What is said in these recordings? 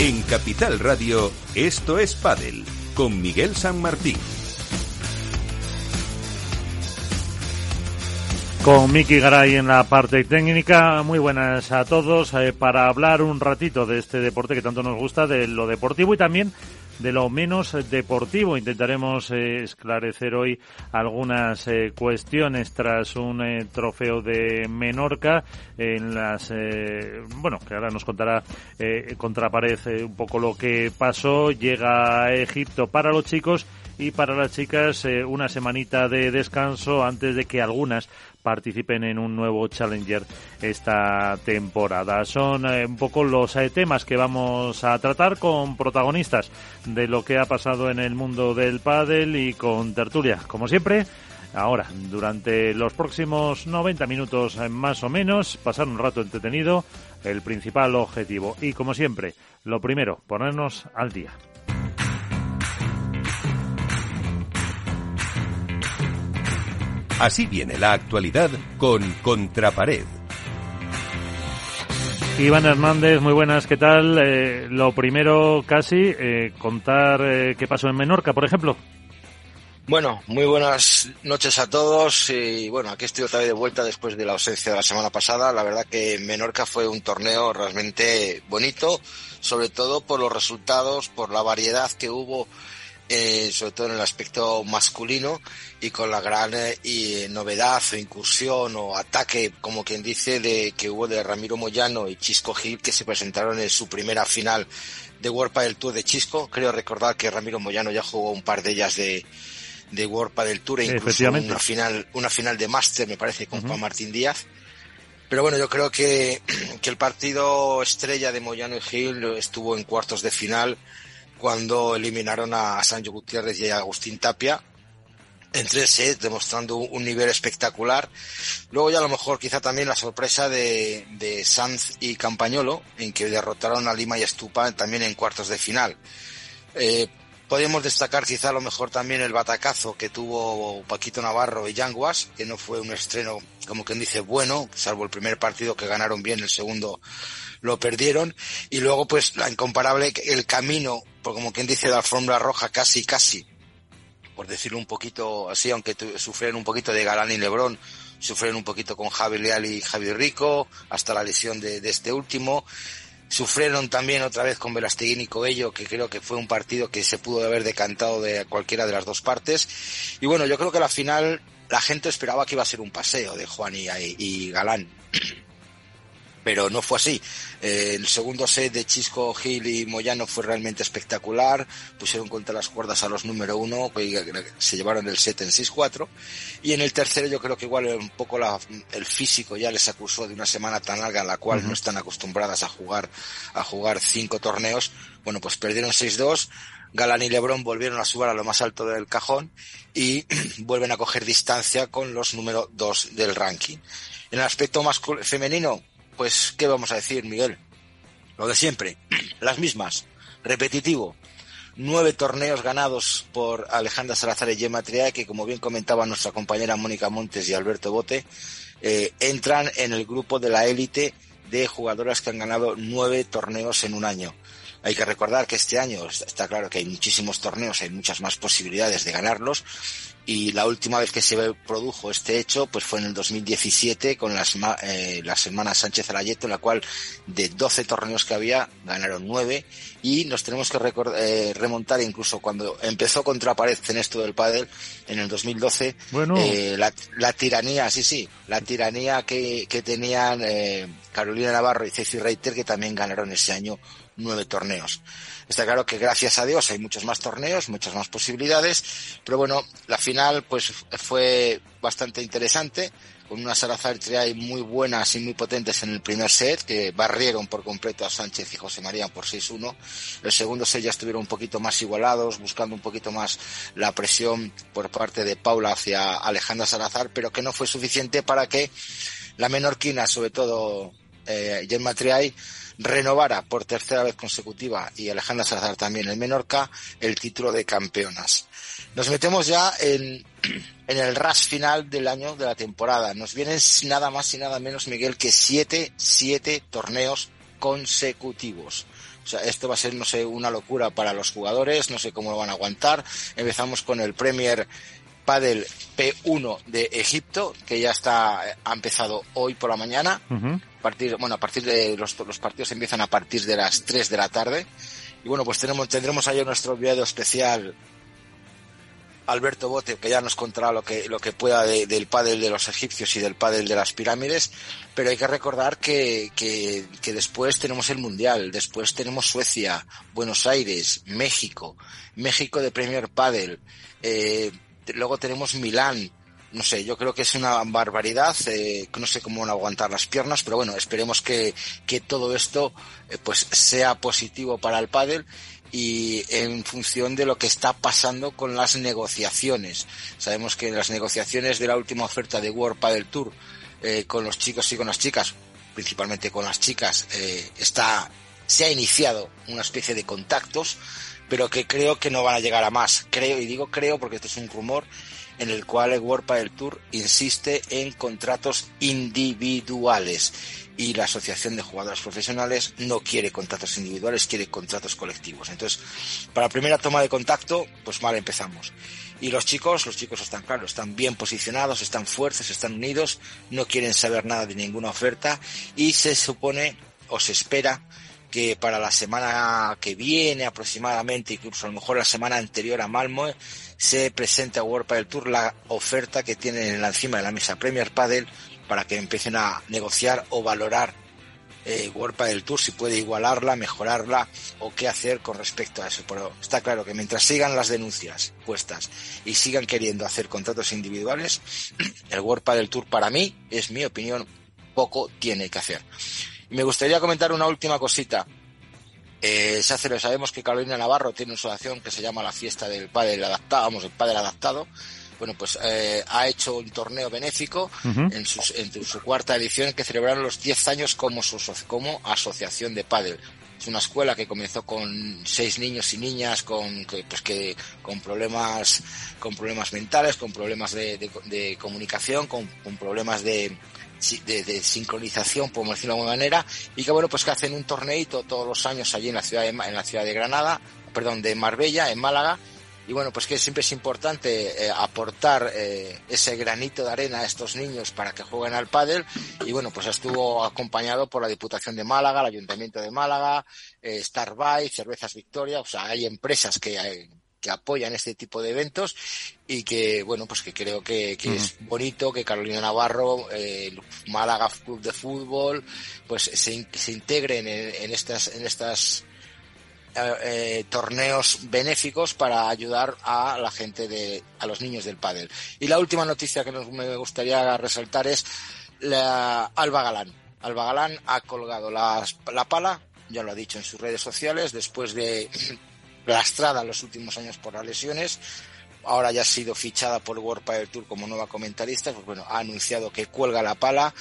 En Capital Radio, esto es Padel, con Miguel San Martín. Con Miki Garay en la parte técnica, muy buenas a todos eh, para hablar un ratito de este deporte que tanto nos gusta, de lo deportivo y también de lo menos deportivo. Intentaremos eh, esclarecer hoy algunas eh, cuestiones tras un eh, trofeo de Menorca en las, bueno, que ahora nos contará Contrapared un poco lo que pasó. Llega a Egipto para los chicos y para las chicas una semanita de descanso antes de que algunas participen en un nuevo Challenger esta temporada. Son eh, un poco los eh, temas que vamos a tratar con protagonistas de lo que ha pasado en el mundo del pádel y con tertulia, como siempre. Ahora, durante los próximos 90 minutos eh, más o menos, pasar un rato entretenido, el principal objetivo. Y como siempre, lo primero, ponernos al día. Así viene la actualidad con Contrapared. Iván Hernández, muy buenas, ¿qué tal? Eh, lo primero, casi, eh, contar eh, qué pasó en Menorca, por ejemplo. Bueno, muy buenas noches a todos y bueno, aquí estoy otra vez de vuelta después de la ausencia de la semana pasada. La verdad que Menorca fue un torneo realmente bonito, sobre todo por los resultados, por la variedad que hubo eh, sobre todo en el aspecto masculino y con la gran eh, novedad o incursión o ataque, como quien dice, de que hubo de Ramiro Moyano y Chisco Gil que se presentaron en su primera final de World del Tour de Chisco. Creo recordar que Ramiro Moyano ya jugó un par de ellas de, de World del Tour e incluso una final, una final de Master, me parece, con Juan Martín Díaz. Pero bueno, yo creo que, que el partido estrella de Moyano y Gil estuvo en cuartos de final cuando eliminaron a Sancho Gutiérrez y a Agustín Tapia en tres sets, demostrando un nivel espectacular. Luego ya a lo mejor quizá también la sorpresa de, de Sanz y Campañolo, en que derrotaron a Lima y Estupa también en cuartos de final. Eh, podemos destacar quizá a lo mejor también el batacazo que tuvo Paquito Navarro y Yanguas, que no fue un estreno, como quien dice, bueno, salvo el primer partido que ganaron bien, el segundo lo perdieron. Y luego, pues, la incomparable, el camino, por como quien dice, la fórmula roja, casi, casi, por decirlo un poquito así, aunque sufrieron un poquito de Galán y Lebrón, sufrieron un poquito con Javi Leal y Javi Rico, hasta la lesión de, este último. Sufrieron también otra vez con Velasteguín y Coello, que creo que fue un partido que se pudo haber decantado de cualquiera de las dos partes. Y bueno, yo creo que la final la gente esperaba que iba a ser un paseo de Juan y Galán pero no fue así. Eh, el segundo set de Chisco, Gil y Moyano fue realmente espectacular. Pusieron contra las cuerdas a los número uno, que se llevaron el set en 6-4. Y en el tercero yo creo que igual un poco la, el físico ya les acusó de una semana tan larga en la cual no están acostumbradas a jugar, a jugar cinco torneos. Bueno, pues perdieron 6-2. Galán y Lebron volvieron a subir a lo más alto del cajón y vuelven a coger distancia con los número dos del ranking. En el aspecto femenino, pues, ¿qué vamos a decir, Miguel? Lo de siempre, las mismas, repetitivo. Nueve torneos ganados por Alejandra Salazar y Gemma Triay, que como bien comentaba nuestra compañera Mónica Montes y Alberto Bote, eh, entran en el grupo de la élite de jugadoras que han ganado nueve torneos en un año. Hay que recordar que este año está claro que hay muchísimos torneos, hay muchas más posibilidades de ganarlos, y la última vez que se produjo este hecho pues fue en el 2017 con las, eh, las hermanas Sánchez Alayeto, en la cual de 12 torneos que había ganaron 9 y nos tenemos que eh, remontar incluso cuando empezó contra pared en esto del pádel en el 2012 bueno. eh, la, la, tiranía, sí, sí, la tiranía que, que tenían eh, Carolina Navarro y Ceci Reiter que también ganaron ese año nueve torneos. Está claro que gracias a Dios hay muchos más torneos, muchas más posibilidades, pero bueno, la final pues fue bastante interesante, con unas Salazar Triay muy buenas y muy potentes en el primer set, que barrieron por completo a Sánchez y José María por 6-1. El segundo set ya estuvieron un poquito más igualados, buscando un poquito más la presión por parte de Paula hacia Alejandra Salazar, pero que no fue suficiente para que la menorquina, sobre todo eh, Gemma Triay, renovara por tercera vez consecutiva y Alejandra Salazar también en Menorca el título de campeonas. Nos metemos ya en, en el ras final del año de la temporada. Nos vienen nada más y nada menos, Miguel, que siete, siete torneos consecutivos. O sea, esto va a ser, no sé, una locura para los jugadores, no sé cómo lo van a aguantar. Empezamos con el Premier Padel P1 de Egipto, que ya está, ha empezado hoy por la mañana. a partir, bueno, a partir de los, los partidos empiezan a partir de las 3 de la tarde. Y bueno, pues tenemos, tendremos ahí nuestro video especial Alberto Bote, que ya nos contará lo que, lo que pueda del pádel de los egipcios y del pádel de las pirámides, pero hay que recordar que, que, después tenemos el Mundial, después tenemos Suecia, Buenos Aires, México, México de Premier Padel, eh, luego tenemos Milán, no sé, yo creo que es una barbaridad, eh, no sé cómo van a aguantar las piernas, pero bueno, esperemos que, que todo esto eh, pues sea positivo para el pádel y en función de lo que está pasando con las negociaciones. Sabemos que las negociaciones de la última oferta de World Padel Tour eh, con los chicos y con las chicas, principalmente con las chicas, eh, está se ha iniciado una especie de contactos, pero que creo que no van a llegar a más. Creo y digo creo porque esto es un rumor en el cual el World Padel Tour insiste en contratos individuales y la Asociación de Jugadores Profesionales no quiere contratos individuales, quiere contratos colectivos. Entonces, para la primera toma de contacto, pues mal empezamos. Y los chicos, los chicos están claros, están bien posicionados, están fuertes, están unidos, no quieren saber nada de ninguna oferta y se supone o se espera que para la semana que viene aproximadamente, incluso a lo mejor la semana anterior a Malmo, se presente a World Padel Tour la oferta que tienen en la encima de la mesa Premier Padel para que empiecen a negociar o valorar eh, World Tour, si puede igualarla, mejorarla o qué hacer con respecto a eso. Pero está claro que mientras sigan las denuncias puestas y sigan queriendo hacer contratos individuales, el World del Tour para mí, es mi opinión, poco tiene que hacer. Me gustaría comentar una última cosita. Eh, se hace, sabemos que Carolina Navarro tiene una asociación que se llama la fiesta del padre adaptado, vamos, el padre adaptado, bueno, pues eh, ha hecho un torneo benéfico en, su cuarta edición que celebraron los 10 años como, como asociación de pádel. Es una escuela que comenzó con seis niños y niñas con pues que con problemas con problemas mentales, con problemas de, comunicación, con, problemas de, de, sincronización, por decirlo de alguna manera, y que bueno, pues que hacen un torneito todos los años allí en la ciudad de, en la ciudad de Granada, perdón, de Marbella, en Málaga, y bueno, pues que siempre es importante eh, aportar eh, ese granito de arena a estos niños para que jueguen al pádel y bueno, pues estuvo acompañado por la Diputación de Málaga, el Ayuntamiento de Málaga, eh, Cervezas Victoria, o sea, hay empresas que, que apoyan este tipo de eventos y que bueno pues que creo que, es bonito que Carolina Navarro el Málaga Club de Fútbol pues se, se integren en, estas en estas eh, eh, torneos benéficos para ayudar a la gente de, a los niños del pádel. Y la última noticia que nos, me gustaría resaltar es la Alba Galán. Alba Galán ha colgado la, la pala, ya lo ha dicho en sus redes sociales, después de lastrada los últimos años por las lesiones, ahora ya ha sido fichada por World Padel Tour como nueva comentarista, pues bueno, ha anunciado que cuelga la pala,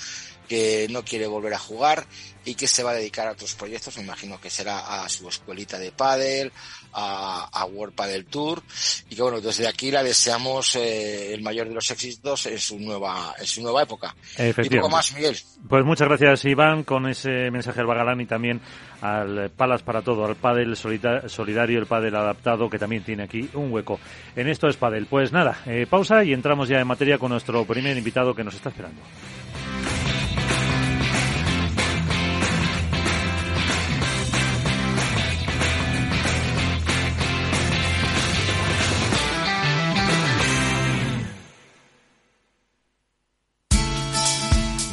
que no quiere volver a jugar y que se va a dedicar a otros proyectos, me imagino que será a su escuelita de pádel, a, a World Padel Tour y que bueno, desde aquí la deseamos eh, el mayor de los éxitos en su nueva en su nueva época. Y poco más, Miguel. Pues muchas gracias, Iván, con ese mensaje al Bagalán y también al Palas para Todo, al Padel Solidario, el Padel Adaptado, que también tiene aquí un hueco. En esto es Padel. Pues nada, eh, pausa y entramos ya en materia con nuestro primer invitado que nos está esperando.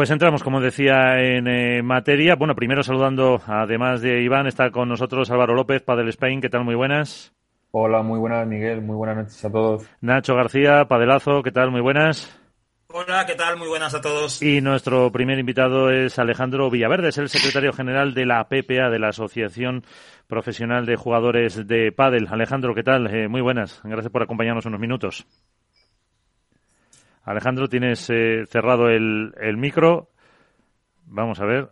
Pues entramos, como decía, en eh, materia. Bueno, primero saludando, además de Iván, está con nosotros Álvaro López, Padel Spain. ¿Qué tal? Muy buenas. Hola, muy buenas, Miguel. Muy buenas noches a todos. Nacho García, Padelazo. ¿Qué tal? Muy buenas. Hola, ¿qué tal? Muy buenas a todos. Y nuestro primer invitado es Alejandro Villaverde, es el secretario general de la PPA, de la Asociación Profesional de Jugadores de Padel. Alejandro, ¿qué tal? Eh, muy buenas. Gracias por acompañarnos unos minutos. Alejandro, tienes eh, cerrado el, el micro. Vamos a ver.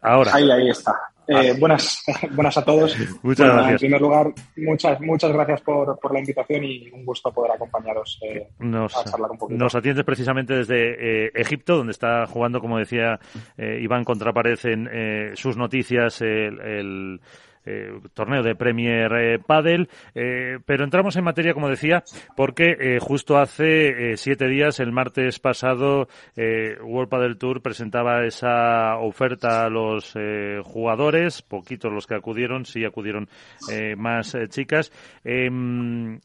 Ahora. Ahí, ahí está. Eh, buenas, buenas a todos. Muchas gracias. En primer lugar, muchas, muchas gracias por, por la invitación y un gusto poder acompañaros eh, nos, a charlar un poquito. Nos atiendes precisamente desde eh, Egipto, donde está jugando, como decía Iván Contrapared en sus noticias, el eh, torneo de Premier eh, Padel. Eh, pero entramos en materia, como decía, porque justo hace siete días, el martes pasado, World Padel Tour presentaba esa oferta a los jugadores, poquitos los que acudieron, sí acudieron más chicas. Em,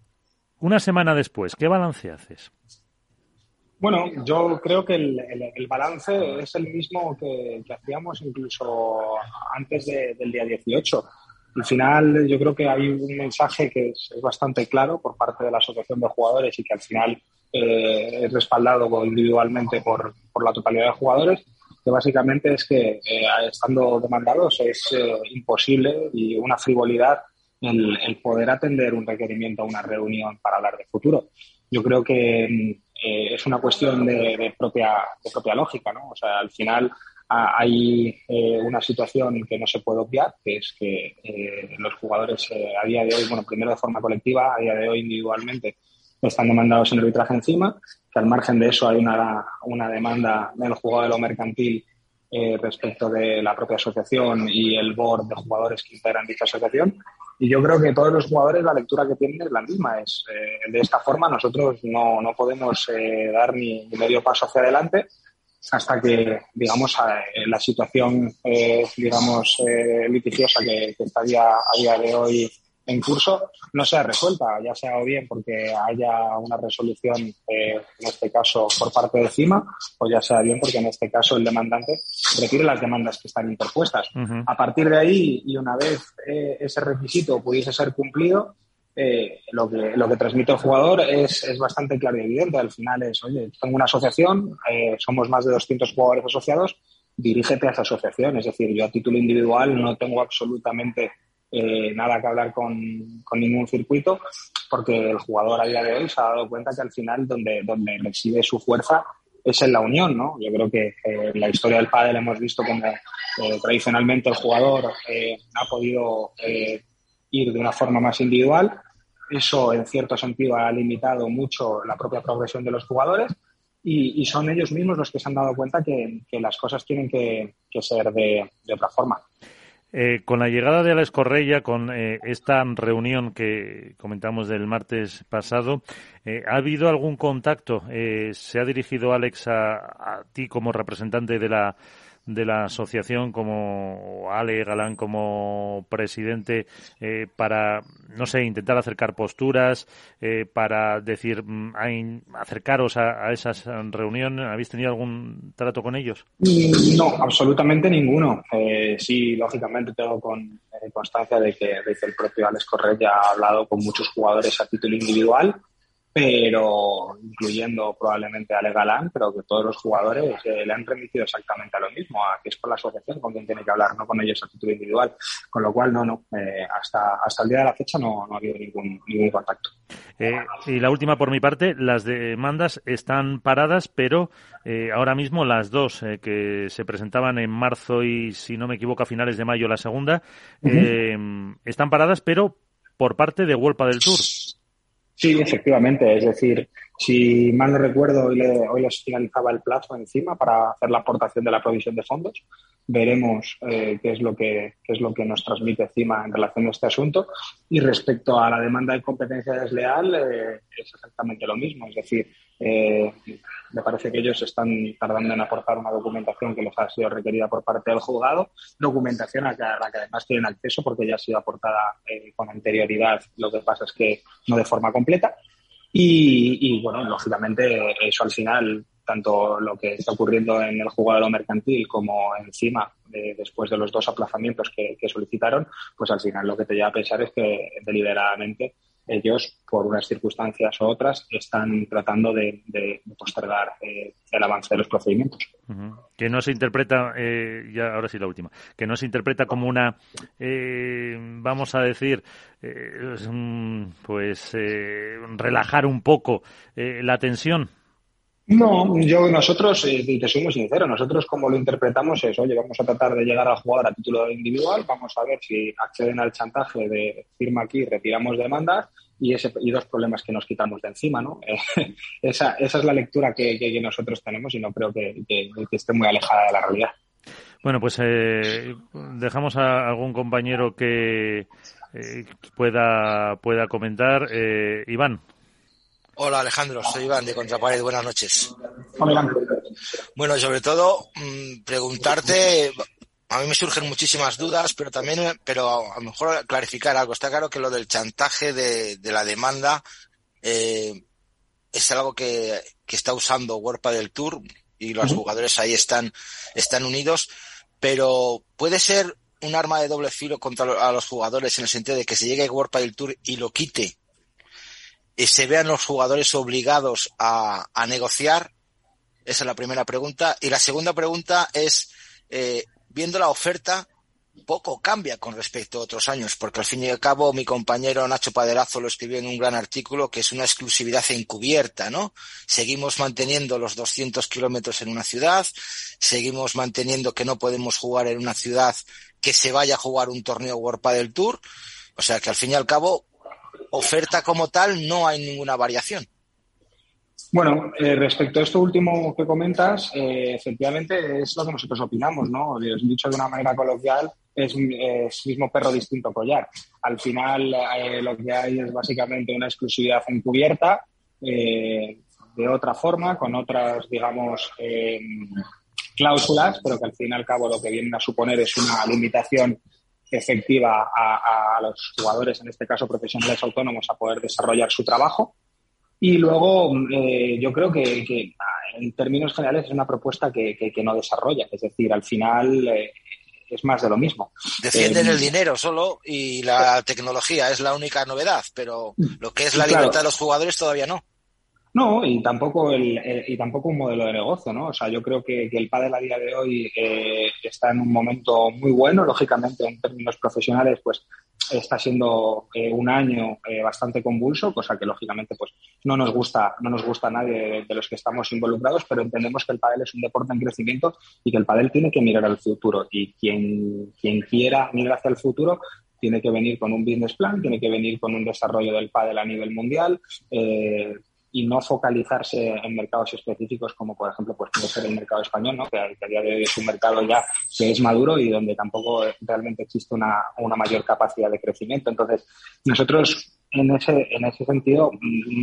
una semana después, ¿qué balance haces? Bueno, yo creo que el, balance es el mismo que, hacíamos incluso antes del día 18. Al final, yo creo que hay un mensaje que es, bastante claro por parte de la Asociación de Jugadores y que al final eh, es respaldado individualmente por, la totalidad de jugadores, que básicamente es que eh, estando demandados es eh, imposible y una frivolidad el, poder atender un requerimiento a una reunión para hablar de futuro. Yo creo que es una cuestión de, de, propia, de propia lógica, ¿no? O sea, al final hay eh, una situación que no se puede obviar, que es que eh, los jugadores eh, a día de hoy, bueno, primero de forma colectiva, a día de hoy individualmente, están demandados en arbitraje encima, que al margen de eso hay una, una demanda del jugador de lo mercantil respecto de la propia asociación y el board de jugadores que integran dicha asociación. Y yo creo que todos los jugadores la lectura que tienen es la misma. Es, de esta forma nosotros no, no podemos dar ni medio paso hacia adelante hasta que, digamos, la situación, eh, digamos, eh, litigiosa que, está a día de hoy en curso no sea resuelta, ya sea o bien porque haya una resolución, eh, en este caso, por parte de CIMA, o ya sea bien porque en este caso el demandante retire las demandas que están interpuestas. A partir de ahí, y una vez ese requisito pudiese ser cumplido, eh, lo, que, lo que transmite el jugador es, es, bastante claro y evidente. Al final es, oye, tengo una asociación, eh, somos más de 200 jugadores asociados, dirígete a esa asociación. Es decir, yo a título individual no tengo absolutamente eh, nada que hablar con, con, ningún circuito, porque el jugador a día de hoy se ha dado cuenta que al final donde, donde reside su fuerza es en la unión, ¿no? Yo creo que en la historia del pádel hemos visto como tradicionalmente el jugador ha podido ir de una forma más individual eso, en cierto sentido, ha limitado mucho la propia progresión de los jugadores y, son ellos mismos los que se han dado cuenta que, las cosas tienen que, ser de, otra forma. Eh, con la llegada de Alex Correia, con eh, esta reunión que comentamos del martes pasado, eh, ¿ha habido algún contacto? ¿Se ha dirigido Alex a ti como representante de la de la asociación como Ale Galán como presidente eh, para, no sé, intentar acercar posturas, eh, para decir, mm, acercaros a, a esas reuniones? ¿Habéis tenido algún trato con ellos? No, absolutamente ninguno. Eh, sí, lógicamente tengo con, constancia de que, el propio Alex Correa ha hablado con muchos jugadores a título individual pero incluyendo probablemente a Legalán, pero que todos los jugadores eh, le han remitido exactamente a lo mismo, a que es con la asociación con quien tiene que hablar, no con ellos a título individual. Con lo cual, no, no, eh, hasta, hasta el día de la fecha no, no ha habido ningún, ningún contacto. Eh, y la última por mi parte, las demandas están paradas, pero ahora mismo las dos que se presentaban en marzo y, si no me equivoco, a finales de mayo la segunda, están paradas, pero por parte de World del Tour. Sí, efectivamente. Es decir, si mal no recuerdo, hoy, hoy les finalizaba el plazo encima para hacer la aportación de la provisión de fondos. Veremos eh, qué, es lo que, qué es lo que nos transmite encima en relación a este asunto. Y respecto a la demanda de competencia desleal, eh, es exactamente lo mismo. Es decir, eh, me parece que ellos están tardando en aportar una documentación que les ha sido requerida por parte del juzgado, documentación a la que además tienen acceso porque ya ha sido aportada eh, con anterioridad, lo que pasa es que no de forma completa. Y, bueno, lógicamente eso al final, tanto lo que está ocurriendo en el juzgado mercantil como encima, después de los dos aplazamientos que, que solicitaron, pues al final lo que te lleva a pensar es que deliberadamente ellos, por unas circunstancias u otras, están tratando de, postergar eh, el avance de los procedimientos. Que no se interpreta, eh, ya ahora sí la última, que no se interpreta como una, eh, vamos a decir, pues relajar un poco la tensión. No, yo nosotros, eh, y te soy muy sincero, nosotros como lo interpretamos es, oye, vamos a tratar de llegar al jugador a título individual, vamos a ver si acceden al chantaje de firma aquí, retiramos demandas y, ese, y dos problemas que nos quitamos de encima, ¿no? esa, esa es la lectura que, nosotros tenemos y no creo que, esté muy alejada de la realidad. Bueno, pues eh, dejamos a algún compañero que eh, pueda, pueda comentar. Eh, Iván. Hola Alejandro, soy Iván de Contrapared. Buenas noches. Bueno, sobre todo mm, preguntarte, a mí me surgen muchísimas dudas, pero también, pero a lo mejor clarificar algo. Está claro que lo del chantaje de, la demanda eh, es algo que, está usando Warpa del Tour y los jugadores ahí están, están unidos, pero puede ser un arma de doble filo contra a los jugadores en el sentido de que se llegue Warpa del Tour y lo quite se vean los jugadores obligados a, negociar? Esa es la primera pregunta. Y la segunda pregunta es, eh, viendo la oferta, poco cambia con respecto a otros años, porque al fin y al cabo mi compañero Nacho Paderazo lo escribió en un gran artículo que es una exclusividad encubierta, ¿no? Seguimos manteniendo los 200 kilómetros en una ciudad, seguimos manteniendo que no podemos jugar en una ciudad que se vaya a jugar un torneo World del Tour, o sea que al fin y al cabo oferta como tal no hay ninguna variación. Bueno, eh, respecto a esto último que comentas, eh, efectivamente es lo que nosotros opinamos, ¿no? Dicho de una manera coloquial, es, mismo perro distinto collar. Al final eh, lo que hay es básicamente una exclusividad encubierta de otra forma, con otras, digamos, cláusulas, pero que al fin y al cabo lo que vienen a suponer es una limitación efectiva a, los jugadores, en este caso profesionales autónomos, a poder desarrollar su trabajo. Y luego eh, yo creo que, en términos generales es una propuesta que, no desarrolla. Es decir, al final eh, es más de lo mismo. Defienden eh, el dinero solo y la tecnología es la única novedad, pero lo que es la libertad de los jugadores todavía no. No, y tampoco el, y tampoco un modelo de negocio, ¿no? O sea, yo creo que, el pádel a día de hoy eh, está en un momento muy bueno, lógicamente en términos profesionales, pues está siendo eh, un año eh, bastante convulso, cosa que lógicamente pues no nos gusta, no nos gusta a nadie de, los que estamos involucrados, pero entendemos que el pádel es un deporte en crecimiento y que el pádel tiene que mirar al futuro y quien, quien quiera mirar hacia el futuro tiene que venir con un business plan, tiene que venir con un desarrollo del pádel a nivel mundial, eh, y no focalizarse en mercados específicos como por ejemplo pues puede ser el mercado español ¿no? que, a día de hoy es un mercado ya que es maduro y donde tampoco realmente existe una, una mayor capacidad de crecimiento entonces nosotros en ese, en ese sentido,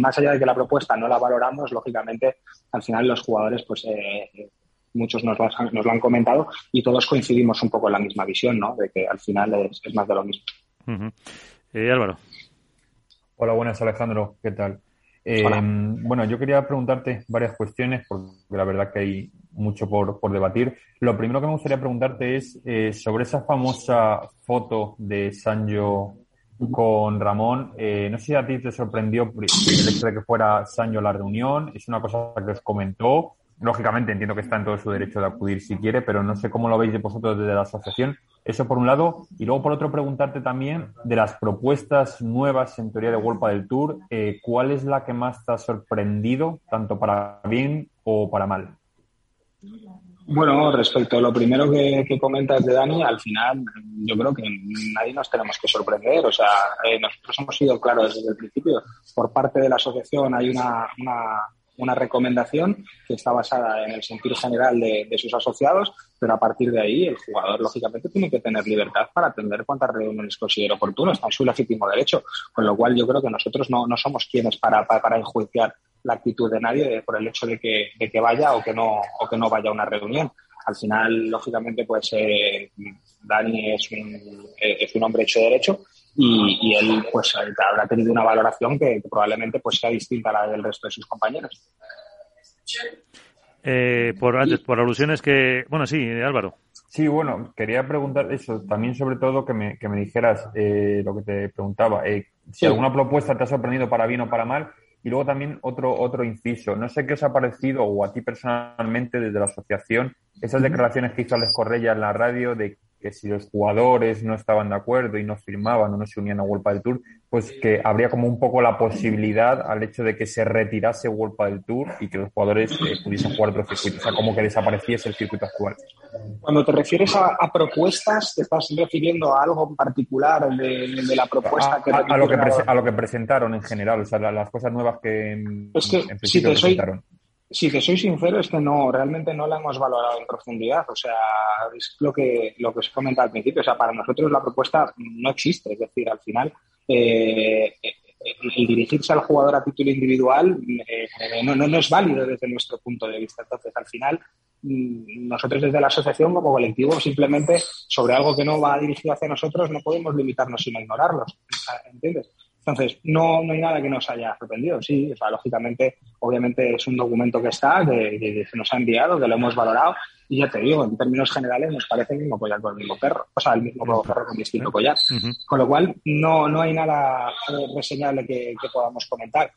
más allá de que la propuesta no la valoramos, lógicamente, al final los jugadores, pues eh, muchos nos lo, han, nos lo han comentado y todos coincidimos un poco en la misma visión, ¿no? De que al final es, más de lo mismo. eh, Álvaro. Hola, buenas, Alejandro. ¿Qué tal? Eh, bueno, yo quería preguntarte varias cuestiones, porque la verdad que hay mucho por, por debatir. Lo primero que me gustaría preguntarte es eh, sobre esa famosa foto de Sancho con Ramón. Eh, no sé si a ti te sorprendió el hecho de que fuera Sancho la reunión. Es una cosa que os comentó. Lógicamente entiendo que está en todo su derecho de acudir si quiere, pero no sé cómo lo veis vosotros desde la asociación. Eso por un lado. Y luego por otro preguntarte también de las propuestas nuevas en teoría de World del Tour, eh, ¿cuál es la que más te ha sorprendido, tanto para bien o para mal? Bueno, respecto a lo primero que, comentas de Dani, al final yo creo que nadie nos tenemos que sorprender. O sea, eh, nosotros hemos sido claros desde el principio. Por parte de la asociación hay una, una recomendación que está basada en el sentir general de, sus asociados, pero a partir de ahí el jugador lógicamente tiene que tener libertad para atender cuantas reuniones considere oportuno, está en su legítimo derecho, con lo cual yo creo que nosotros no, no somos quienes para, para, enjuiciar la actitud de nadie por el hecho de que, de que vaya o que no o que no vaya a una reunión. Al final, lógicamente, pues eh, Dani es un, es un hombre hecho de derecho y, él pues habrá tenido una valoración que, probablemente pues sea distinta a la del resto de sus compañeros. Eh, por antes, por alusiones que, bueno, sí, Álvaro. Sí, bueno, quería preguntar eso, también sobre todo que me, que me dijeras eh, lo que te preguntaba, eh, si alguna propuesta te ha sorprendido para bien o para mal, y luego también otro, otro inciso, no sé qué os ha parecido, o a ti personalmente desde la asociación, esas declaraciones que hizo Alex Correia en la radio de que si los jugadores no estaban de acuerdo y no firmaban o no se unían a World del Tour, pues que habría como un poco la posibilidad al hecho de que se retirase World del Tour y que los jugadores eh, pudiesen jugar otro circuito, o sea, como que desapareciese el circuito actual. Cuando te refieres a, propuestas, ¿te estás refiriendo a algo en particular de, la propuesta que a, lo que a lo que presentaron en general, o sea, las cosas nuevas que, en, principio presentaron si te soy sincero, es que no, realmente no la hemos valorado en profundidad. O sea, es lo que, lo que os comenta al principio. O sea, para nosotros la propuesta no existe. Es decir, al final, eh, el dirigirse al jugador a título individual eh, no, no, es válido desde nuestro punto de vista. Entonces, al final, mm, nosotros desde la asociación como colectivo simplemente sobre algo que no va dirigido hacia nosotros no podemos limitarnos sin ignorarlos. ¿Entiendes? Entonces, no, no hay nada que nos haya sorprendido. Sí, o sea, lógicamente, obviamente es un documento que está, que, se nos ha enviado, que lo hemos valorado. Y ya te digo, en términos generales nos parece el mismo collar con el mismo perro. O sea, el mismo perro con distinto collar. Con lo cual, no, no hay nada reseñable que, podamos comentar.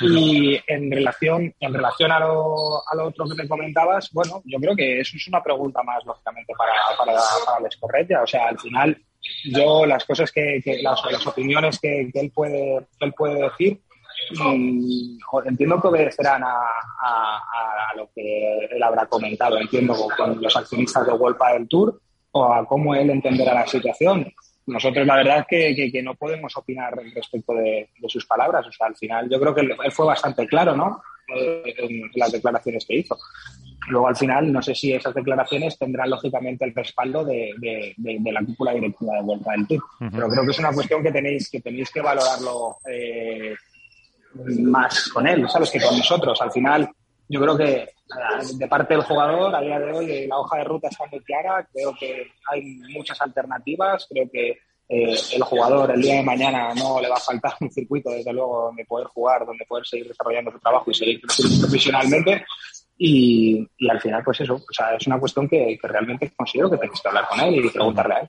Y en relación, en relación a, lo, a lo otro que me comentabas, bueno, yo creo que eso es una pregunta más, lógicamente, para, para, para la O sea, al final, yo las cosas que, las, opiniones que, él puede él puede decir entiendo que obedecerán a, lo que él habrá comentado entiendo con, los accionistas de World del Tour o a cómo él entenderá la situación. Nosotros la verdad es que, no podemos opinar respecto de, sus palabras o sea al final yo creo que él fue bastante claro no en las declaraciones que hizo Luego, al final, no sé si esas declaraciones tendrán lógicamente el respaldo de, la cúpula directiva de Vuelta del Tour. Pero creo que es una cuestión que tenéis que, tenéis que valorarlo eh, más con él, ¿sabes? Que con nosotros. Al final, yo creo que de parte del jugador, a día de hoy, la hoja de ruta está muy clara. Creo que hay muchas alternativas. Creo que eh, el jugador el día de mañana no le va a faltar un circuito, desde luego, donde poder jugar, donde poder seguir desarrollando su trabajo y seguir creciendo profesionalmente. Y, al final, pues eso, o sea, es una cuestión que, realmente considero que tenéis que hablar con él y preguntarle a él.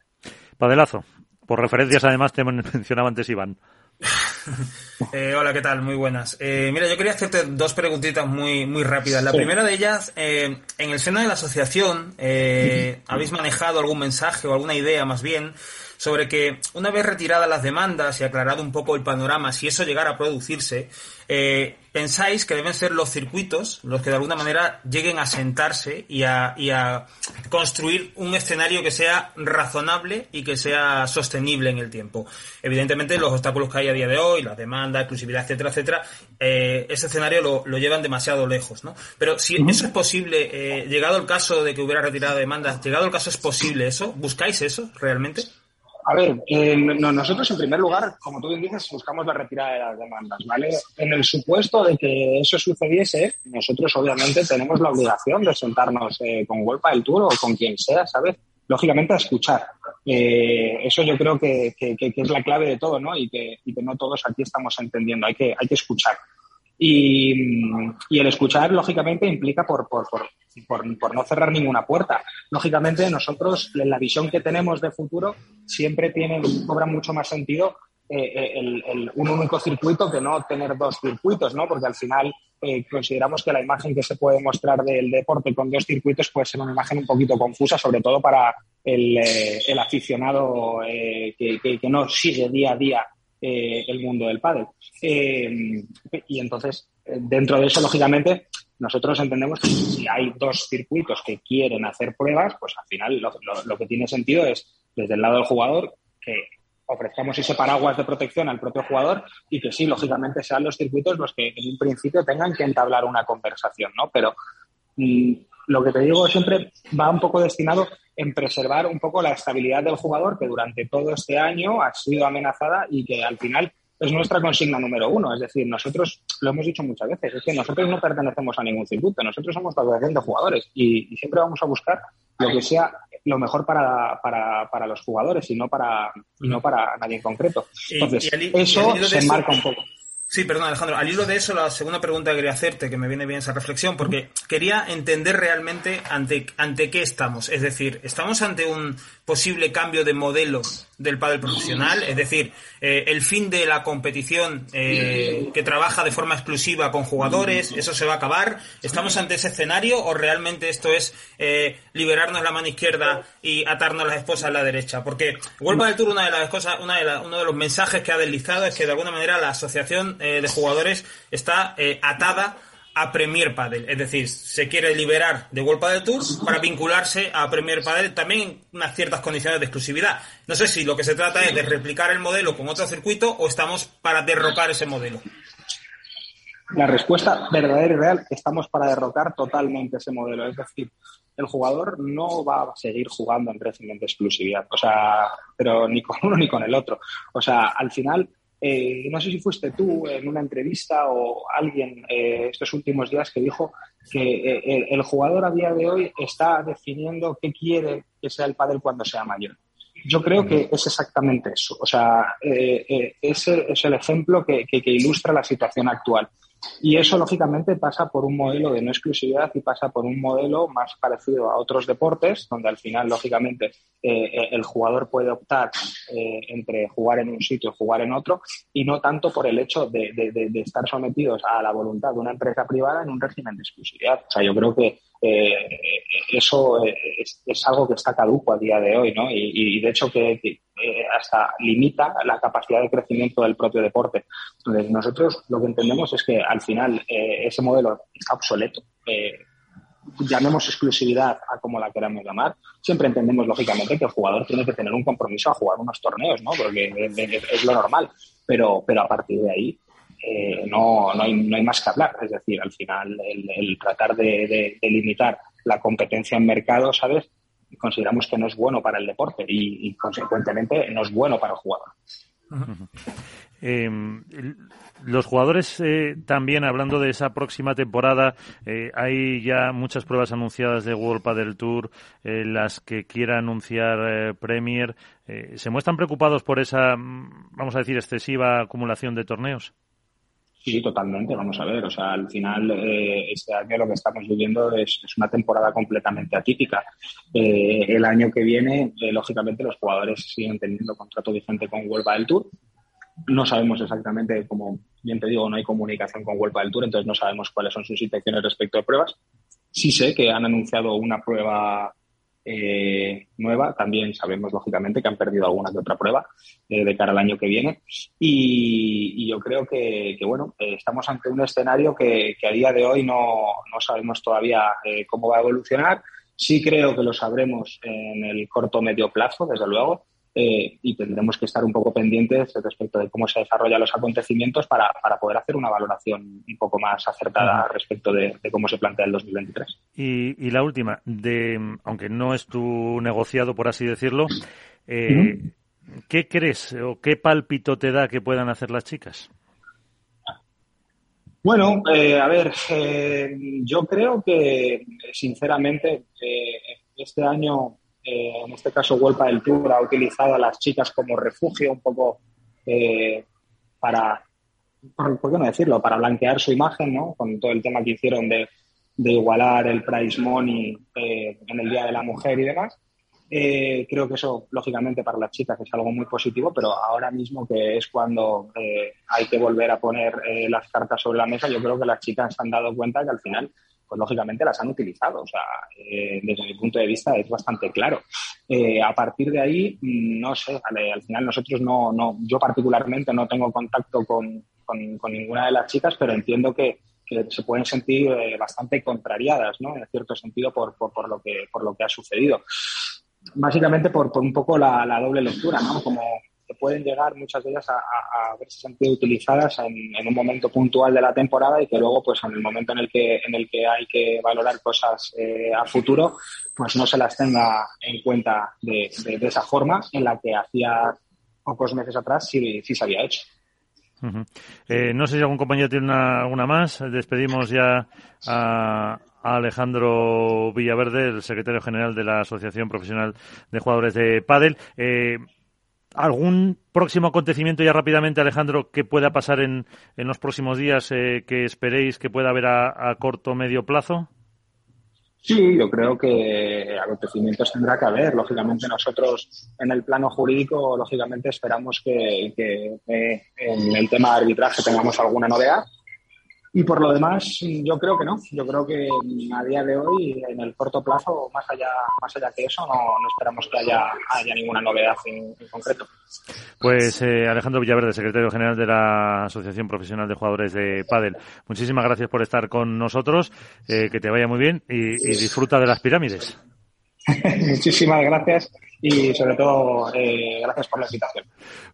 Padelazo, por referencias además te mencionaba antes Iván. Eh, hola, ¿qué tal? Muy buenas. Eh, mira, yo quería hacerte dos preguntitas muy, muy rápidas. La primera de ellas, eh, en el seno de la asociación, ¿habéis manejado algún mensaje o alguna idea más bien sobre que una vez retiradas las demandas y aclarado un poco el panorama, si eso llegara a producirse, eh, pensáis que deben ser los circuitos los que de alguna manera lleguen a sentarse y a, y a construir un escenario que sea razonable y que sea sostenible en el tiempo. Evidentemente, los obstáculos que hay a día de hoy, las demandas, exclusividad, etcétera, etcétera, eh, ese escenario lo, lo, llevan demasiado lejos, ¿no? Pero si eso es posible, eh, llegado el caso de que hubiera retirado demandas, llegado el caso es posible eso, ¿buscáis eso realmente? A ver, nosotros en primer lugar, como tú bien dices, buscamos la retirada de las demandas, ¿vale? En el supuesto de que eso sucediese, nosotros obviamente tenemos la obligación de sentarnos eh, con Huelpa del Tour o con quien sea, ¿sabes? Lógicamente a escuchar. Eh, eso yo creo que, es la clave de todo, ¿no? Y que, y que no todos aquí estamos entendiendo. Hay que, hay que escuchar. Y, el escuchar, lógicamente, implica por, por, por, no cerrar ninguna puerta. Lógicamente, nosotros, en la visión que tenemos de futuro, siempre tiene, cobra mucho más sentido eh, eh, el, un único circuito que no tener dos circuitos, ¿no? Porque al final eh, consideramos que la imagen que se puede mostrar del deporte con dos circuitos puede ser una imagen un poquito confusa, sobre todo para el, aficionado que, no sigue día a día el mundo del pádel. Y entonces, dentro de eso, lógicamente, nosotros entendemos que si hay dos circuitos que quieren hacer pruebas, pues al final lo, que tiene sentido es, desde el lado del jugador, que ofrezcamos ese paraguas de protección al propio jugador y que sí, lógicamente, sean los circuitos los que en un principio tengan que entablar una conversación, ¿no? Pero mm, lo que te digo siempre va un poco destinado en preservar un poco la estabilidad del jugador que durante todo este año ha sido amenazada y que al final es nuestra consigna número uno. Es decir, nosotros lo hemos dicho muchas veces, es que nosotros no pertenecemos a ningún circuito, nosotros somos la asociación de jugadores y, siempre vamos a buscar lo que sea lo mejor para, para, para los jugadores y no para, no para nadie en concreto. Entonces, eso se marca un poco. Sí, perdón, Alejandro. Al hilo de eso, la segunda pregunta que quería hacerte, que me viene bien esa reflexión, porque quería entender realmente ante, ante qué estamos. Es decir, ¿estamos ante un posible cambio de modelo del pádel profesional? Es decir, eh, el fin de la competición eh, que trabaja de forma exclusiva con jugadores, ¿eso se va a acabar? ¿Estamos ante ese escenario o realmente esto es eh, liberarnos la mano izquierda y atarnos las esposas a la derecha? Porque World del Tour, una de las cosas, una de uno de los mensajes que ha deslizado es que de alguna manera la asociación eh, de jugadores está eh, atada a Premier Padel. Es decir, se quiere liberar de World Padel Tour para vincularse a Premier Padel también en unas ciertas condiciones de exclusividad. No sé si lo que se trata es de replicar el modelo con otro circuito o estamos para derrocar ese modelo. La respuesta verdadera y real, estamos para derrocar totalmente ese modelo. Es decir, el jugador no va a seguir jugando en régimen de exclusividad. O sea, pero ni con uno ni con el otro. O sea, al final eh, no sé si fuiste tú en una entrevista o alguien eh, estos últimos días que dijo que eh, el, jugador a día de hoy está definiendo qué quiere que sea el pádel cuando sea mayor. Yo creo que es exactamente eso. O sea, ese es el ejemplo que ilustra la situación actual. Y eso, lógicamente, pasa por un modelo de no exclusividad y pasa por un modelo más parecido a otros deportes, donde al final, lógicamente, eh, eh, el jugador puede optar eh, entre jugar en un sitio y jugar en otro, y no tanto por el hecho de, estar sometidos a la voluntad de una empresa privada en un régimen de exclusividad. O sea, yo creo que eso es, algo que está caduco a día de hoy, ¿no? Y, de hecho que, hasta limita la capacidad de crecimiento del propio deporte. Entonces, nosotros lo que entendemos es que al final eh, ese modelo está obsoleto. Eh, llamemos exclusividad a como la queramos llamar, siempre entendemos lógicamente que el jugador tiene que tener un compromiso a jugar unos torneos, ¿no? Porque es, lo normal, pero, pero a partir de ahí eh, no, no, hay, no hay más que hablar. Es decir, al final el, tratar de, limitar la competencia en mercado, ¿sabes? Consideramos que no es bueno para el deporte y, y consecuentemente no es bueno para el jugador. Eh, los jugadores eh, también, hablando de esa próxima temporada, eh, hay ya muchas pruebas anunciadas de World Padel Tour, eh, las que quiera anunciar Premier. ¿Se muestran preocupados por esa, mm, vamos a decir, excesiva acumulación de torneos? Sí, totalmente. Vamos a ver. O sea, al final, este año lo que estamos viviendo es, una temporada completamente atípica. el año que viene, lógicamente, los jugadores siguen teniendo contrato vigente con World del Tour no sabemos exactamente, como bien te digo, no hay comunicación con Huelpa del Tour, entonces no sabemos cuáles son sus intenciones respecto a pruebas. Sí sé que han anunciado una prueba eh, nueva. También sabemos, lógicamente, que han perdido alguna que otra prueba eh, de cara al año que viene. Y, yo creo que, bueno, eh, estamos ante un escenario que, a día de hoy no, no sabemos todavía cómo va a evolucionar. Sí creo que lo sabremos en el corto medio plazo, desde luego. Eh, y tendremos que estar un poco pendientes respecto de cómo se desarrollan los acontecimientos para, para poder hacer una valoración un poco más acertada respecto de, cómo se plantea el 2023. Y, y la última, de, aunque no es tu negociado, por así decirlo, eh, ¿qué crees o qué pálpito te da que puedan hacer las chicas? Bueno, eh, a ver, yo creo que, sinceramente, este año eh, en este caso Huelpa del Tour ha utilizado a las chicas como refugio un poco eh, para, por, qué no decirlo?, para blanquear su imagen, ¿no? Con todo el tema que hicieron de, igualar el price money eh, en el Día de la Mujer y demás. creo que eso, lógicamente, para las chicas es algo muy positivo, pero ahora mismo que es cuando hay que volver a poner las cartas sobre la mesa, yo creo que las chicas se han dado cuenta que al final pues lógicamente las han utilizado. O sea, eh, desde mi punto de vista es bastante claro. Eh, a partir de ahí, mm, no sé, al final nosotros no, no, yo particularmente no tengo contacto con, con, ninguna de las chicas, pero entiendo que, se pueden sentir eh, bastante contrariadas, ¿no? En cierto sentido, por, por, por, lo, que, por lo que ha sucedido. Básicamente por, por un poco la, la doble lectura, ¿no? Como, que pueden llegar muchas de ellas a, a, a verse sentido utilizadas en, un momento puntual de la temporada y que luego, pues en el momento en el que, en el que hay que valorar cosas eh, a futuro, pues no se las tenga en cuenta de, esa forma en la que hacía pocos meses atrás sí, sí se había hecho. eh, no sé si algún compañero tiene una, una más. Despedimos ya a, Alejandro Villaverde, el secretario general de la Asociación Profesional de Jugadores de Pádel. Eh, ¿Algún próximo acontecimiento ya rápidamente, Alejandro, que pueda pasar en, en los próximos días eh, que esperéis que pueda haber a, corto o medio plazo? Sí, yo creo que acontecimientos tendrá que haber. Lógicamente nosotros en el plano jurídico, lógicamente esperamos que, que eh, en el tema de arbitraje tengamos alguna novedad y por lo demás, yo creo que no. Yo creo que a día de hoy, en el corto plazo, más allá, más allá que eso, no, no esperamos que haya, haya ninguna novedad en, en concreto. Pues eh, Alejandro Villaverde, secretario general de la Asociación Profesional de Jugadores de Padel. Muchísimas gracias por estar con nosotros. Eh, que te vaya muy bien y, y disfruta de las pirámides. Muchísimas gracias y sobre todo eh, gracias por la invitación.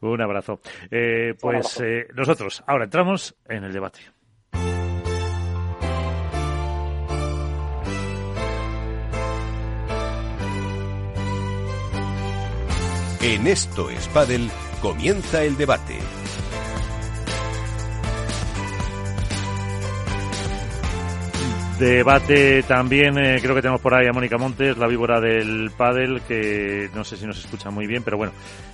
Un abrazo. Pues Un abrazo. nosotros ahora entramos en el debate. En Esto es comienza el debate. Debate también, eh, creo que tenemos por ahí a Mónica Montes, la víbora del pádel, que no sé si nos escucha muy bien, pero bueno,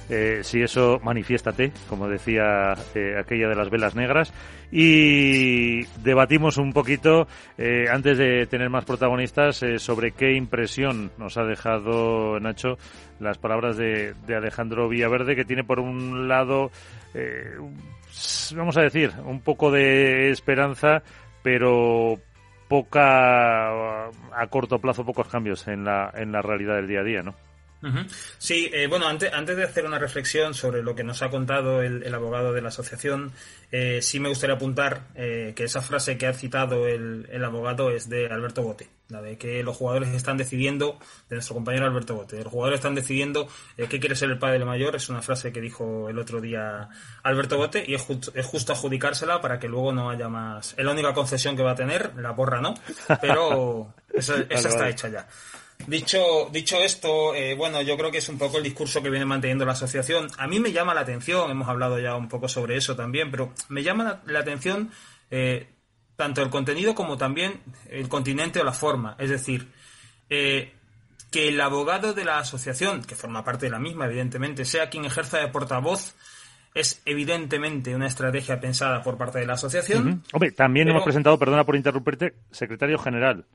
eh, si eso, manifiéstate, como decía eh, aquella de las velas negras. Y debatimos un poquito, antes de tener más protagonistas, sobre qué impresión nos ha dejado, Nacho, las palabras de, de Alejandro Villaverde, que tiene por un lado, vamos a decir, un poco de esperanza, pero poca a corto plazo pocos cambios en la en la realidad del día a día, ¿no? Sí, eh, bueno, antes, antes de hacer una reflexión sobre lo que nos ha contado el, el abogado de la asociación, eh, sí me gustaría apuntar eh, que esa frase que ha citado el, el abogado es de Alberto Bote, la de que los jugadores están decidiendo, de nuestro compañero Alberto Bote, los jugadores están decidiendo eh, qué quiere ser el padre mayor, es una frase que dijo el otro día Alberto Bote y es, justo es justo adjudicársela para que luego no haya más. Es la única concesión que va a tener, la porra no, pero esa, esa está hecha ya. Dicho, dicho esto, eh, bueno, yo creo que es un poco el discurso que viene manteniendo la asociación. A mí me llama la atención, hemos hablado ya un poco sobre eso también, pero me llama la, la atención eh, tanto el contenido como también el continente o la forma. Es decir, eh, que el abogado de la asociación, que forma parte de la misma, evidentemente, sea quien ejerza de portavoz, es evidentemente una estrategia pensada por parte de la asociación. Hombre, también Pero- hemos presentado, perdona por interrumpirte, secretario general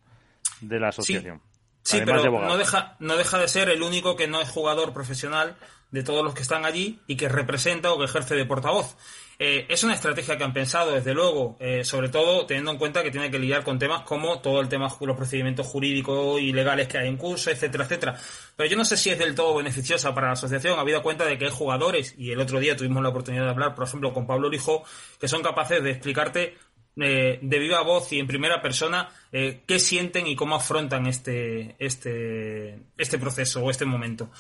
de la asociación. Sí, de pero no deja, no deja de ser el único que no es jugador profesional de todos los que están allí y que representa o que ejerce de portavoz. Eh, es una estrategia que han pensado, desde luego, eh, sobre todo teniendo en cuenta que tiene que lidiar con temas como todo el tema, los procedimientos jurídicos y legales que hay en curso, etcétera, etcétera. Pero yo no sé si es del todo beneficiosa para la asociación, habida cuenta de que hay jugadores, y el otro día tuvimos la oportunidad de hablar, por ejemplo, con Pablo Lijo, que son capaces de explicarte eh, de viva voz y en primera persona eh, qué sienten y cómo afrontan este, este, este proceso o este momento.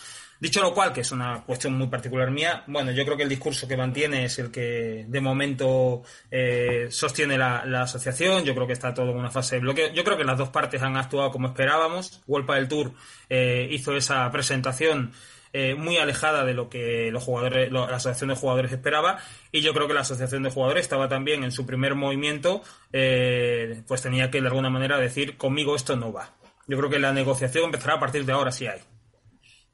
Dicho lo cual, que es una cuestión muy particular mía, bueno, yo creo que el discurso que mantiene es el que de momento eh, sostiene la, la asociación. Yo creo que está todo en una fase de bloqueo. Yo creo que las dos partes han actuado como esperábamos. Wolpa del Tour eh, hizo esa presentación eh, muy alejada de lo que los jugadores, lo- la asociación de jugadores esperaba y yo creo que la asociación de jugadores estaba también en su primer movimiento eh, pues tenía que de alguna manera decir conmigo esto no va yo creo que la negociación empezará a partir de ahora si hay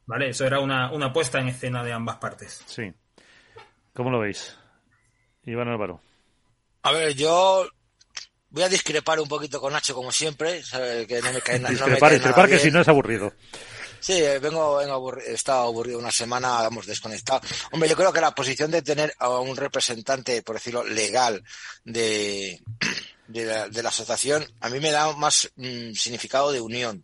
vale eso era una, una puesta en escena de ambas partes Sí. ¿Cómo lo veis? Iván Álvaro. A ver, yo voy a discrepar un poquito con Nacho, como siempre, sabe que no me cae, na- no me Discrepar, cae discrepar, nada que bien. si no es aburrido. Sí, eh, vengo, vengo aburri- he estado aburrido una semana, hemos desconectado. Hombre, yo creo que la posición de tener a un representante, por decirlo, legal de, de, la, de la asociación, a mí me da más mm, significado de unión.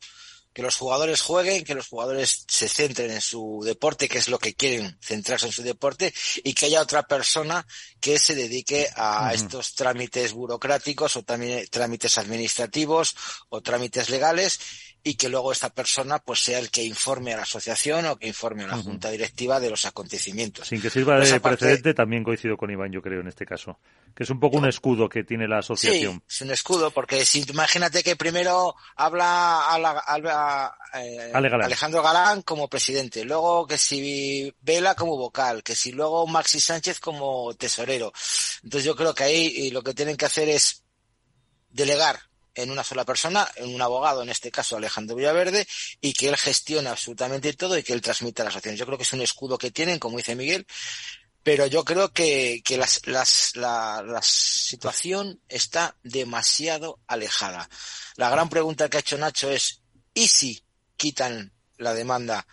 Que los jugadores jueguen, que los jugadores se centren en su deporte, que es lo que quieren, centrarse en su deporte, y que haya otra persona que se dedique a estos trámites burocráticos o también trámites administrativos o trámites legales y que luego esta persona pues sea el que informe a la asociación o que informe a la junta directiva de los acontecimientos. Sin que sirva de parte- precedente, también coincido con Iván, yo creo, en este caso. Que es un poco un escudo que tiene la Sí, asociación. es un escudo, porque si imagínate que primero habla a la- a- a- eh, Galán. Alejandro Galán como presidente, luego que si Vela como vocal, que si luego Maxi Sánchez como tesorero. Entonces yo creo que ahí lo que tienen que hacer es delegar en una sola persona, en un abogado, en este caso Alejandro Villaverde, y que él gestiona absolutamente todo y que él transmite las acciones. Yo creo que es un escudo que tienen, como dice Miguel, pero yo creo que, que las, las, la, la, situación está demasiado alejada. La gran pregunta que ha hecho Nacho es, ¿y si quitan la demanda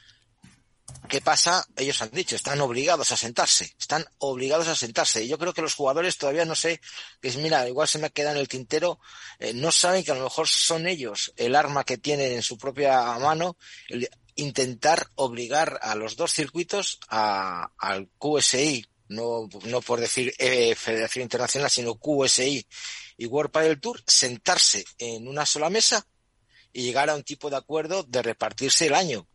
¿Qué pasa? Ellos han dicho, están obligados a sentarse, están obligados a sentarse. Y yo creo que los jugadores todavía no sé, es, mira, igual se me queda en el tintero, eh, no saben que a lo mejor son ellos el arma que tienen en su propia mano, el intentar obligar a los dos circuitos a, al QSI, no, no por decir eh, Federación Internacional, sino QSI y World Padel Tour, sentarse en una sola mesa y llegar a un tipo de acuerdo de repartirse el año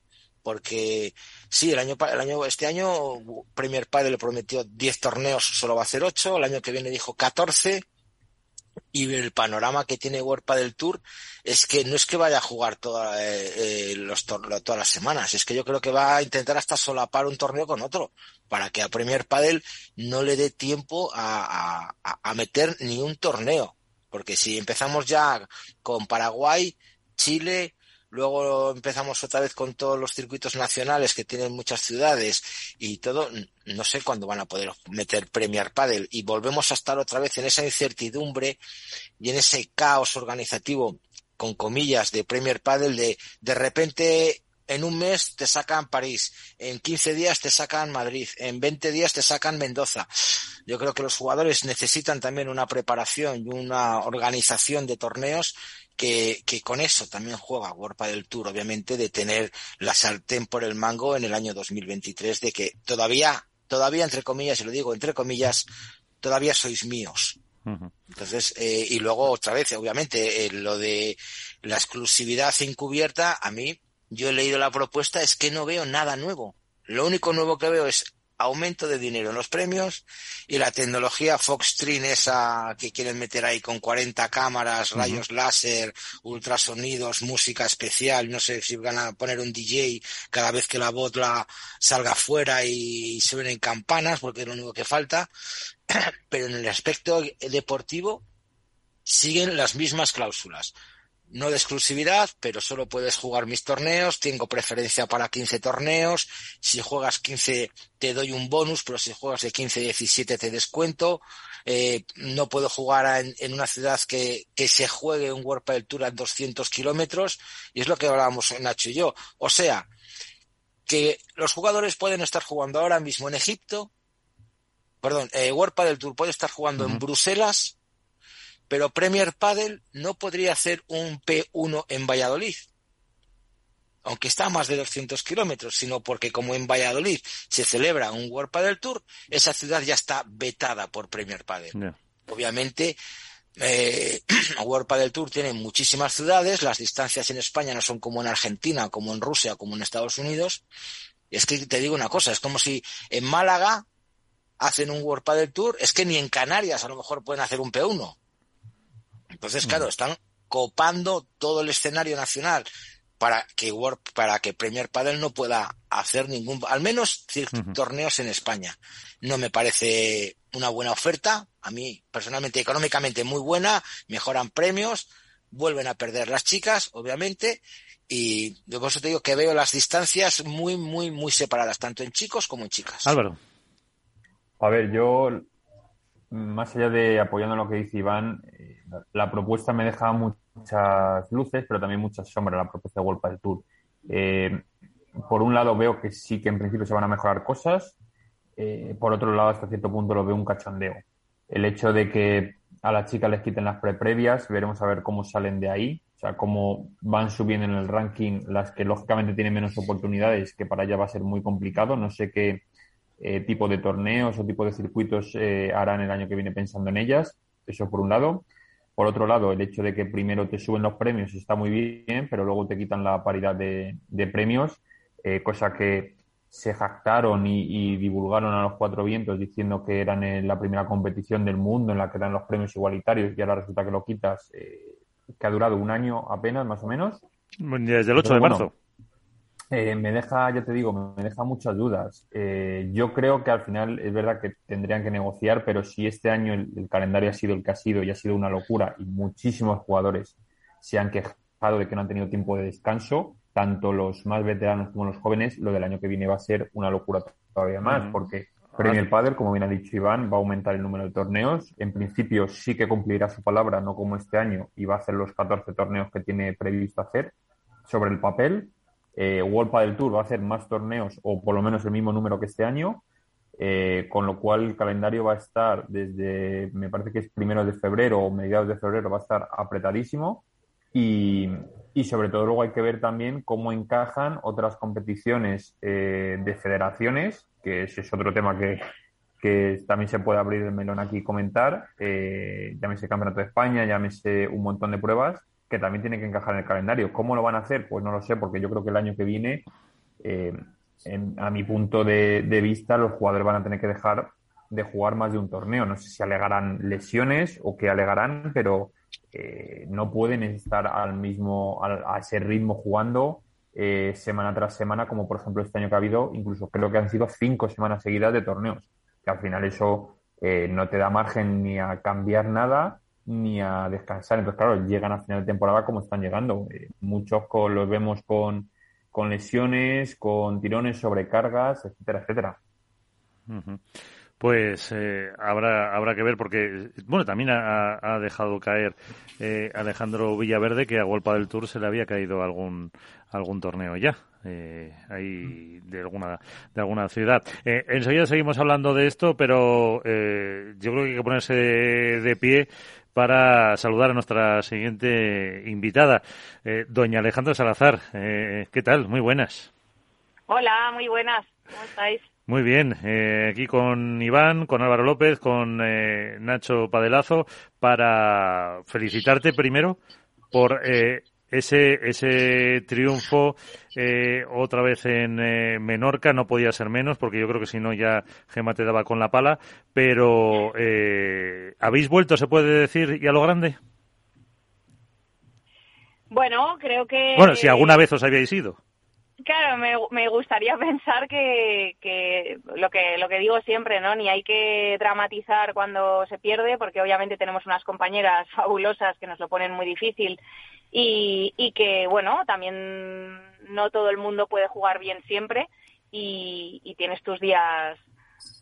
porque sí, el año, el año, este año Premier Padre le prometió 10 torneos, solo va a hacer 8, el año que viene dijo 14, y el panorama que tiene World del Tour es que no es que vaya a jugar toda, eh, eh, los todas las semanas, es que yo creo que va a intentar hasta solapar un torneo con otro, para que a Premier Padel no le dé tiempo a, a, a meter ni un torneo, porque si empezamos ya con Paraguay, Chile, Luego empezamos otra vez con todos los circuitos nacionales que tienen muchas ciudades y todo. No sé cuándo van a poder meter Premier Padel y volvemos a estar otra vez en esa incertidumbre y en ese caos organizativo con comillas de Premier Padel de de repente en un mes te sacan París, en 15 días te sacan Madrid, en 20 días te sacan Mendoza. Yo creo que los jugadores necesitan también una preparación y una organización de torneos que, que con eso también juega World del Tour, obviamente, de tener la sartén por el mango en el año 2023, de que todavía, todavía entre comillas, y lo digo entre comillas, todavía sois míos. Entonces, eh, y luego otra vez, obviamente, eh, lo de la exclusividad encubierta, a mí, yo he leído la propuesta, es que no veo nada nuevo. Lo único nuevo que veo es aumento de dinero en los premios y la tecnología Foxstream esa que quieren meter ahí con 40 cámaras, rayos láser, ultrasonidos, música especial, no sé si van a poner un DJ cada vez que la voz la salga fuera y, se ven en campanas porque es lo único que falta, pero en el aspecto deportivo siguen las mismas cláusulas no de exclusividad, pero solo puedes jugar mis torneos, tengo preferencia para 15 torneos, si juegas 15 te doy un bonus, pero si juegas de 15 a 17 te descuento, eh, no puedo jugar en, en, una ciudad que, que se juegue un World Padel Tour a 200 kilómetros, y es lo que hablábamos Nacho y yo. O sea, que los jugadores pueden estar jugando ahora mismo en Egipto, perdón, eh, World Padel Tour puede estar jugando uh -huh. en Bruselas, pero Premier Padel no podría hacer un P1 en Valladolid, aunque está a más de 200 kilómetros, sino porque como en Valladolid se celebra un World Padel Tour, esa ciudad ya está vetada por Premier Padel. Yeah. Obviamente, eh, World Padel Tour tiene muchísimas ciudades, las distancias en España no son como en Argentina, como en Rusia, como en Estados Unidos. Es que te digo una cosa, es como si en Málaga hacen un World Padel Tour, es que ni en Canarias a lo mejor pueden hacer un P1 entonces, claro, están copando todo el escenario nacional para que World, para que Premier Padel no pueda hacer ningún, al menos uh -huh. torneos en España. No me parece una buena oferta. A mí, personalmente, económicamente muy buena, mejoran premios, vuelven a perder las chicas, obviamente, y por eso te digo que veo las distancias muy, muy, muy separadas, tanto en chicos como en chicas. Álvaro. A ver, yo, más allá de apoyando lo que dice Iván, la propuesta me deja muchas luces, pero también muchas sombras, la propuesta de World Padel Tour. Eh, por un lado veo que sí que en principio se van a mejorar cosas, eh, por otro lado hasta cierto punto lo veo un cachondeo. El hecho de que a las chicas les quiten las pre-previas, veremos a ver cómo salen de ahí, o sea, cómo van subiendo en el ranking las que lógicamente tienen menos oportunidades, que para ellas va a ser muy complicado. No sé qué eh, tipo de torneos o tipo de circuitos harán el año que viene pensando en ellas, eso por un lado. Por otro lado, el hecho de que primero te suben los premios está muy bien, pero luego te quitan la paridad de, de premios, eh, cosa que se jactaron y, y, divulgaron a los cuatro vientos diciendo que eran en la primera competición del mundo en la que dan los premios igualitarios y ahora resulta que lo quitas, eh, que ha durado un año apenas, más o menos. Desde el 8 de marzo. Bueno, eh, me deja, ya te digo, me deja muchas dudas. Eh, yo creo que al final es verdad que tendrían que negociar, pero si este año el, el, calendario ha sido el que ha sido y ha sido una locura y muchísimos jugadores se han quejado de que no han tenido tiempo de descanso, tanto los más veteranos como los jóvenes, lo del año que viene va a ser una locura todavía más, porque Premier Padel, como bien ha dicho Iván, va a aumentar el número de torneos. En principio sí que cumplirá su palabra, no como este año, y va a hacer los 14 torneos que tiene previsto hacer sobre el papel. Eh, World Padel Tour va a hacer más torneos, o por lo menos el mismo número que este año, eh, con lo cual el calendario va a estar desde, me parece que es primero de febrero o mediados de febrero, va a estar apretadísimo. Y, y sobre todo luego hay que ver también cómo encajan otras competiciones eh, de federaciones, que ese es otro tema que, que también se puede abrir el melón aquí y comentar, eh, llámese Campeonato de España, llámese un montón de pruebas, que también tienen que encajar en el calendario. ¿Cómo lo van a hacer? Pues no lo sé, porque yo creo que el año que viene, eh, a mi punto de, vista, los jugadores van a tener que dejar de jugar más de un torneo. No sé si alegarán lesiones o qué alegarán, pero eh, no pueden estar al mismo, a, ese ritmo jugando eh, semana tras semana, como por ejemplo este año que ha habido, incluso creo que han sido cinco semanas seguidas de torneos, que al final eso eh, no te da margen ni a cambiar nada ni a descansar. Entonces, claro, llegan a final de temporada como están llegando. muchos los vemos con, con lesiones, con tirones, sobrecargas, etcétera, etcétera. Pues eh, habrá habrá que ver porque bueno también ha, dejado caer eh, Alejandro Villaverde que a Golpa del Tour se le había caído algún algún torneo ya eh, ahí de alguna de alguna ciudad. Eh, enseguida seguimos hablando de esto, pero eh, yo creo que hay que ponerse de, pie para saludar a nuestra siguiente invitada, eh, doña Alejandra Salazar. Eh, ¿Qué tal? Muy buenas. Hola, muy buenas. ¿Cómo estáis? Muy bien, eh, aquí con Iván, con Álvaro López, con eh, Nacho Padelazo, para felicitarte primero por eh, ese, ese triunfo eh, otra vez en eh, Menorca, no podía ser menos, porque yo creo que si no ya Gema te daba con la pala, pero eh, ¿habéis vuelto, se puede decir, y a lo grande? Bueno, creo que... Bueno, si alguna vez os habíais ido. Claro, me, me gustaría pensar que, que lo que lo que digo siempre, ¿no? Ni hay que dramatizar cuando se pierde, porque obviamente tenemos unas compañeras fabulosas que nos lo ponen muy difícil y, y que, bueno, también no todo el mundo puede jugar bien siempre y, y tienes tus días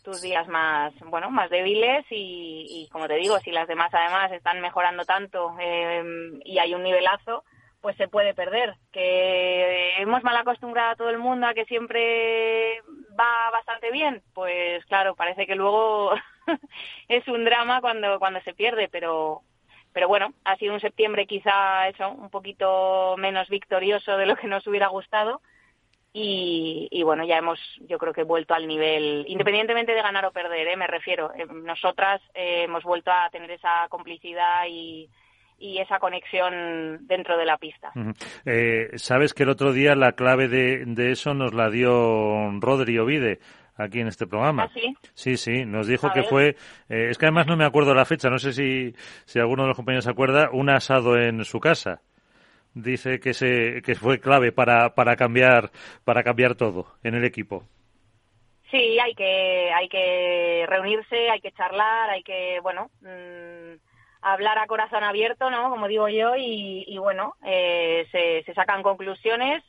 tus días más bueno más débiles y, y, como te digo si las demás además están mejorando tanto eh, y hay un nivelazo pues se puede perder. Que hemos mal acostumbrado a todo el mundo a que siempre va bastante bien, pues claro, parece que luego es un drama cuando, cuando se pierde, pero, pero bueno, ha sido un septiembre quizá eso, un poquito menos victorioso de lo que nos hubiera gustado. Y, y, bueno, ya hemos, yo creo que vuelto al nivel, independientemente de ganar o perder, ¿eh? me refiero. Eh, nosotras eh, hemos vuelto a tener esa complicidad y, esa conexión dentro de la pista. eh, Sabes que el otro día la clave de, de eso nos la dio Rodri Ovide aquí en este programa. ¿Ah, sí? Sí, sí, nos dijo que fue, eh, es que además no me acuerdo la fecha, no sé si, si alguno de los compañeros se acuerda, un asado en su casa. Dice que se, que fue clave para, para cambiar, para cambiar todo en el equipo. Sí, hay que, hay que reunirse, hay que charlar, hay que, bueno, mmm, hablar a corazón abierto, ¿no? Como digo yo, y, y bueno, eh, se, se, sacan conclusiones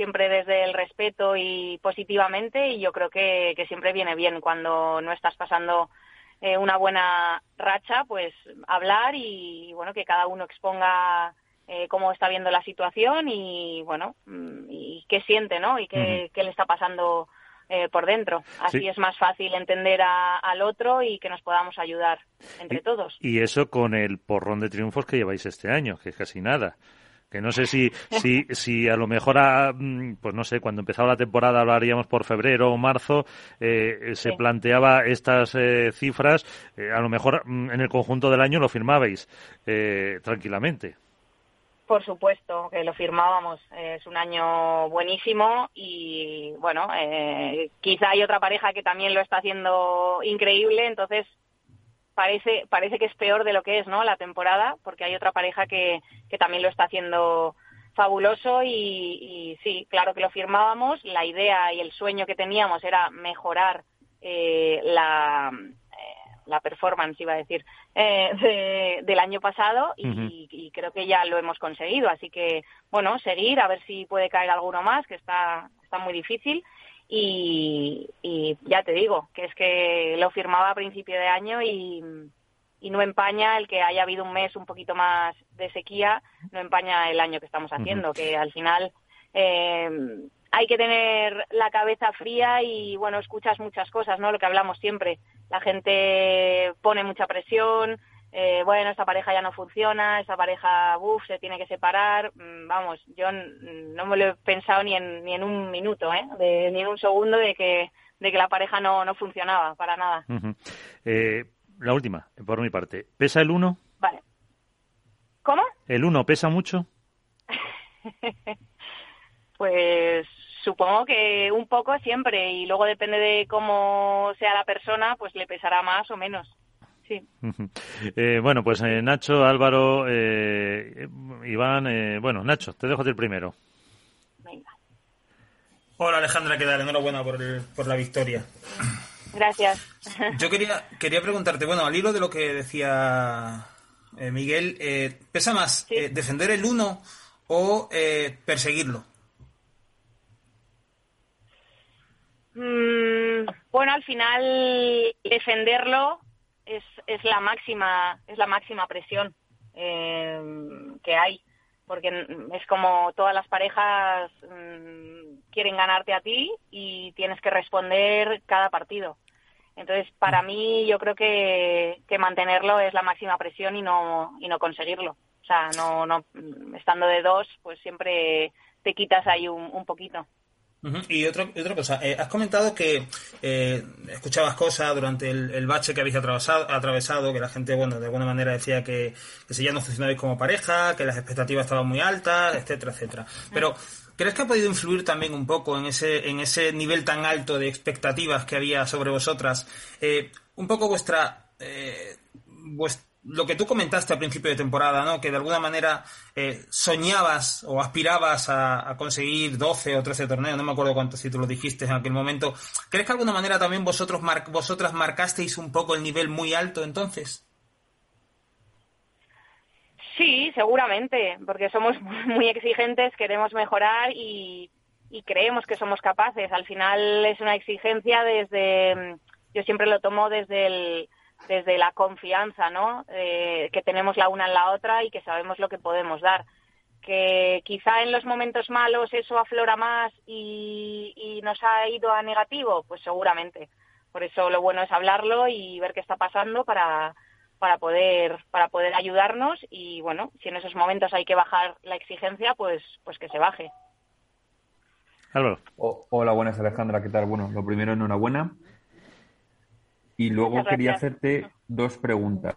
siempre desde el respeto y positivamente, y yo creo que, que siempre viene bien cuando no estás pasando eh, una buena racha, pues hablar y, bueno, que cada uno exponga eh, cómo está viendo la situación y bueno, mm, y qué siente, ¿no? Y qué, uh -huh. qué le está pasando eh, por dentro. Así sí. es más fácil entender a, al otro y que nos podamos ayudar entre y, todos. Y eso con el porrón de triunfos que lleváis este año, que es casi nada. Que no sé si, si, si a lo mejor, a, pues no sé, cuando empezaba la temporada hablaríamos por febrero o marzo, eh, se sí. planteaba estas eh, cifras, eh, a lo mejor mm, en el conjunto del año lo firmabais eh, tranquilamente. Por supuesto, que lo firmábamos. Es un año buenísimo y, bueno, eh, quizá hay otra pareja que también lo está haciendo increíble, entonces parece, parece que es peor de lo que es, ¿no? La temporada, porque hay otra pareja que, que también lo está haciendo fabuloso y, y sí, claro que lo firmábamos. La idea y el sueño que teníamos era mejorar eh, la la performance, iba a decir, eh, del año pasado y, creo que ya lo hemos conseguido. Así que, bueno, seguir, a ver si puede caer alguno más, que está, está muy difícil. Y, y ya te digo, que es que lo firmaba a principio de año y, y no empaña el que haya habido un mes un poquito más de sequía, no empaña el año que estamos haciendo, que al final eh, hay que tener la cabeza fría y bueno, escuchas muchas cosas, ¿no? Lo que hablamos siempre. La gente pone mucha presión, eh, bueno, esta pareja ya no funciona, esta pareja, uff, se tiene que separar. Mm, vamos, yo no me lo he pensado ni en, ni en un minuto, ¿eh? ni en un segundo de que, de que la pareja no, no funcionaba, para nada. eh, la última, por mi parte. ¿Pesa el 1? Vale. ¿Cómo? ¿El 1 pesa mucho? pues supongo que un poco siempre y luego depende de cómo sea la persona, pues le pesará más o menos. Sí. eh, bueno, pues eh, Nacho, Álvaro, eh, Iván, eh, bueno, Nacho, te dejo el primero. Venga. Hola Alejandra, ¿qué tal? Enhorabuena por, el, por la victoria. Gracias. Yo quería, quería preguntarte, bueno, al hilo de lo que decía eh, Miguel, eh, ¿pesa más sí. eh, defender el uno o eh, perseguirlo? Mm, bueno, al final defenderlo es, es la máxima es la máxima presión eh, que hay porque es como todas las parejas mmm, quieren ganarte a ti y tienes que responder cada partido. Entonces, para mí, yo creo que, que mantenerlo es la máxima presión y no y no conseguirlo. O sea, no no estando de dos, pues siempre te quitas ahí un poquito. Uh -huh. Y otra, otra cosa, eh, has comentado que eh, escuchabas cosas durante el, el, bache que habéis atravesado, atravesado, que la gente, bueno, de alguna manera decía que, que si ya no funcionabais como pareja, que las expectativas estaban muy altas, etcétera, etcétera. Pero, ¿crees que ha podido influir también un poco en ese, en ese nivel tan alto de expectativas que había sobre vosotras? Eh, un poco vuestra, eh, vuestra lo que tú comentaste al principio de temporada, ¿no? Que de alguna manera eh, soñabas o aspirabas a, conseguir 12 o 13 torneos, no me acuerdo cuántos títulos dijiste en aquel momento. ¿Crees que de alguna manera también vosotros mar vosotras marcasteis un poco el nivel muy alto entonces? Sí, seguramente, porque somos muy exigentes, queremos mejorar y, y creemos que somos capaces. Al final es una exigencia desde, yo siempre lo tomo desde el desde la confianza, ¿no? Eh, que tenemos la una en la otra y que sabemos lo que podemos dar. Que quizá en los momentos malos eso aflora más y, y nos ha ido a negativo, pues seguramente. Por eso lo bueno es hablarlo y ver qué está pasando para, para poder para poder ayudarnos y bueno, si en esos momentos hay que bajar la exigencia, pues pues que se baje. Oh, hola, buenas Alejandra, ¿qué tal? Bueno, lo primero enhorabuena y luego quería hacerte dos preguntas.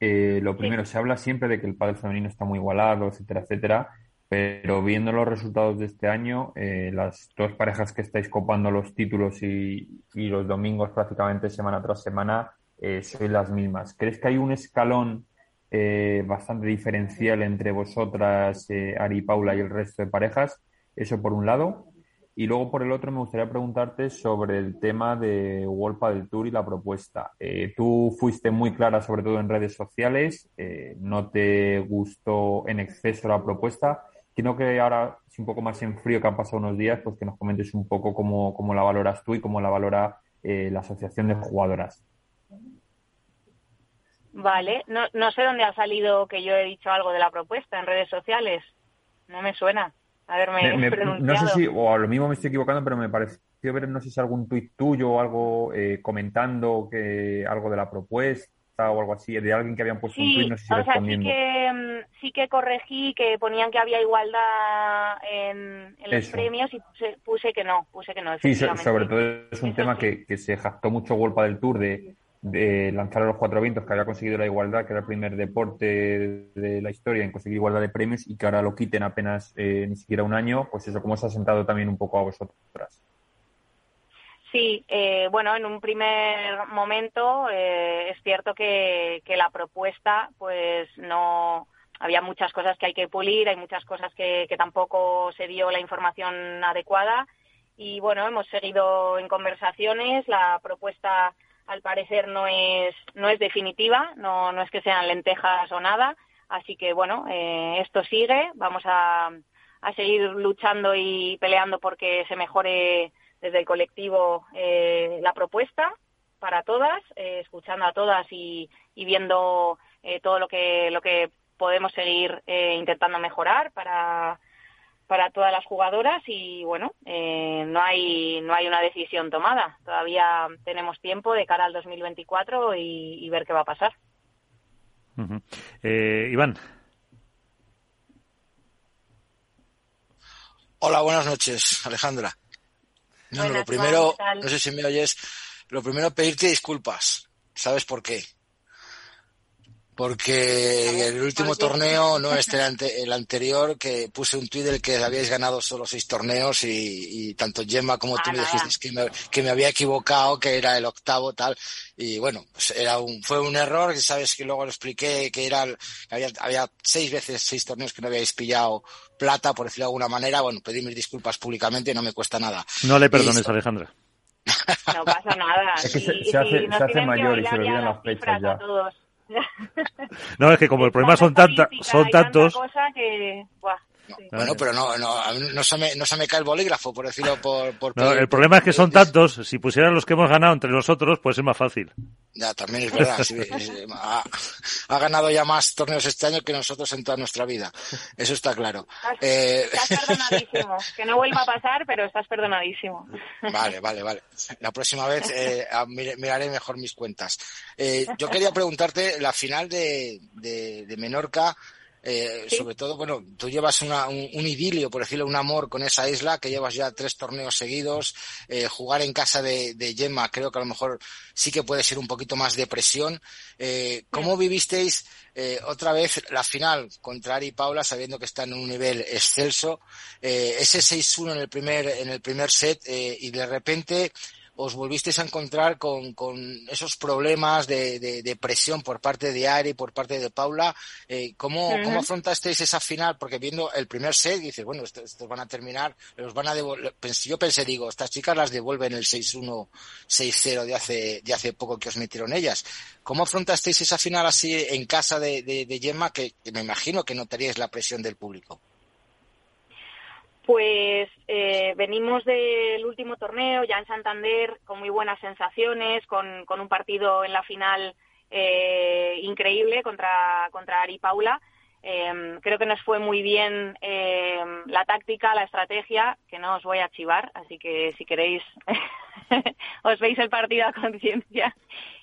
Eh, lo primero, sí. se habla siempre de que el pádel femenino está muy igualado, etcétera, etcétera, pero viendo los resultados de este año, eh, las dos parejas que estáis copando los títulos y, y los domingos prácticamente semana tras semana, eh, sois las mismas. ¿Crees que hay un escalón eh, bastante diferencial entre vosotras, eh, Ari y Paula, y el resto de parejas? Eso por un lado. Y luego, por el otro, me gustaría preguntarte sobre el tema de World del Tour y la propuesta. Eh, tú fuiste muy clara, sobre todo en redes sociales, eh, no te gustó en exceso la propuesta. Quiero que ahora, si un poco más en frío que han pasado unos días, pues que nos comentes un poco cómo, cómo la valoras tú y cómo la valora eh, la Asociación de Jugadoras. Vale, no, no sé dónde ha salido que yo he dicho algo de la propuesta en redes sociales. No me suena haberme me, me, No sé si, o a lo mismo me estoy equivocando, pero me pareció ver, no sé si algún tuit tuyo o algo eh, comentando que algo de la propuesta o algo así, de alguien que habían puesto sí, un tuit, no sé si o sea, respondiendo. Sí que, sí que corregí que ponían que había igualdad en, en los premios y puse, puse, que no, puse que no. Sí, so, sobre todo es un Eso tema sí. que, que, se jactó mucho Golpa del Tour de, de lanzar a los cuatro vientos, que había conseguido la igualdad, que era el primer deporte de la historia en conseguir igualdad de premios y que ahora lo quiten apenas eh, ni siquiera un año, pues eso, ¿cómo se ha sentado también un poco a vosotras? Sí, eh, bueno, en un primer momento eh, es cierto que, que, la propuesta, pues no había muchas cosas que hay que pulir, hay muchas cosas que, que tampoco se dio la información adecuada y bueno, hemos seguido en conversaciones, la propuesta al parecer no es, no es definitiva, no, no es que sean lentejas o nada. Así que bueno, eh, esto sigue. Vamos a, a, seguir luchando y peleando porque se mejore desde el colectivo eh, la propuesta para todas, eh, escuchando a todas y, y viendo eh, todo lo que, lo que podemos seguir eh, intentando mejorar para para todas las jugadoras y bueno eh, no hay no hay una decisión tomada. Todavía tenemos tiempo de cara al 2024 y, y ver qué va a pasar. Eh, Iván. Hola buenas noches Alejandra. No, lo primero no sé si me oyes. Lo primero pedirte disculpas. Sabes por qué porque el último torneo, no este el anterior, que puse un tuit del que habíais ganado solo seis torneos y, y tanto Gemma como tú ah, me dijiste que me, que me, había equivocado, que era el octavo tal, y bueno, pues era un, fue un error, que sabes que luego lo expliqué, que era, había, había seis veces, seis torneos que no habíais pillado plata, por decirlo de alguna manera, bueno, pedí mis disculpas públicamente, no me cuesta nada. No le perdones, Alejandra. No pasa nada. Es que se, se hace, se hace mayor y se olvidan las fechas ya. No, es que como el problema son, tanta, son tantos... Que, Bueno, pero no, no, no, se me, no se me cae el bolígrafo, por decirlo por... por no, el problema es que son tantos, si pusieran los que hemos ganado entre nosotros, pues es más fácil. Ya, también es verdad. Sí, ha, ha, ganado ya más torneos este año que nosotros en toda nuestra vida. Eso está claro. Estás, eh... estás perdonadísimo. Que no vuelva a pasar, pero estás perdonadísimo. Vale, vale, vale. La próxima vez eh, miraré mejor mis cuentas. Eh, yo quería preguntarte, la final de, de, de Menorca, eh, ¿Sí? Sobre todo, bueno, tú llevas una, un, un, idilio, por decirlo, un amor con esa isla, que llevas ya tres torneos seguidos. Eh, jugar en casa de, de, Gemma creo que a lo mejor sí que puede ser un poquito más de presión. Eh, ¿Cómo vivisteis otra vez la final contra Ari y Paula, sabiendo que están en un nivel excelso? Ese 6-1 en el primer, en el primer set y de repente os volvisteis a encontrar con, con esos problemas de, de, de, presión por parte de Ari, por parte de Paula. Eh, ¿cómo, uh -huh. ¿Cómo afrontasteis esa final? Porque viendo el primer set, dices, bueno, estos, estos van a terminar, los van a devolver. Yo pensé, digo, estas chicas las devuelven el 6-1, 6-0 de hace, de hace poco que os metieron ellas. ¿Cómo afrontasteis esa final así en casa de, de, de Gemma, que, que me imagino que notaríais la presión del público? Pues eh, venimos del último torneo ya en Santander con muy buenas sensaciones, con, con un partido en la final eh, increíble contra, contra Ari Paula. Eh, creo que nos fue muy bien eh, la táctica, la estrategia, que no os voy a chivar, así que si queréis os veis el partido a conciencia.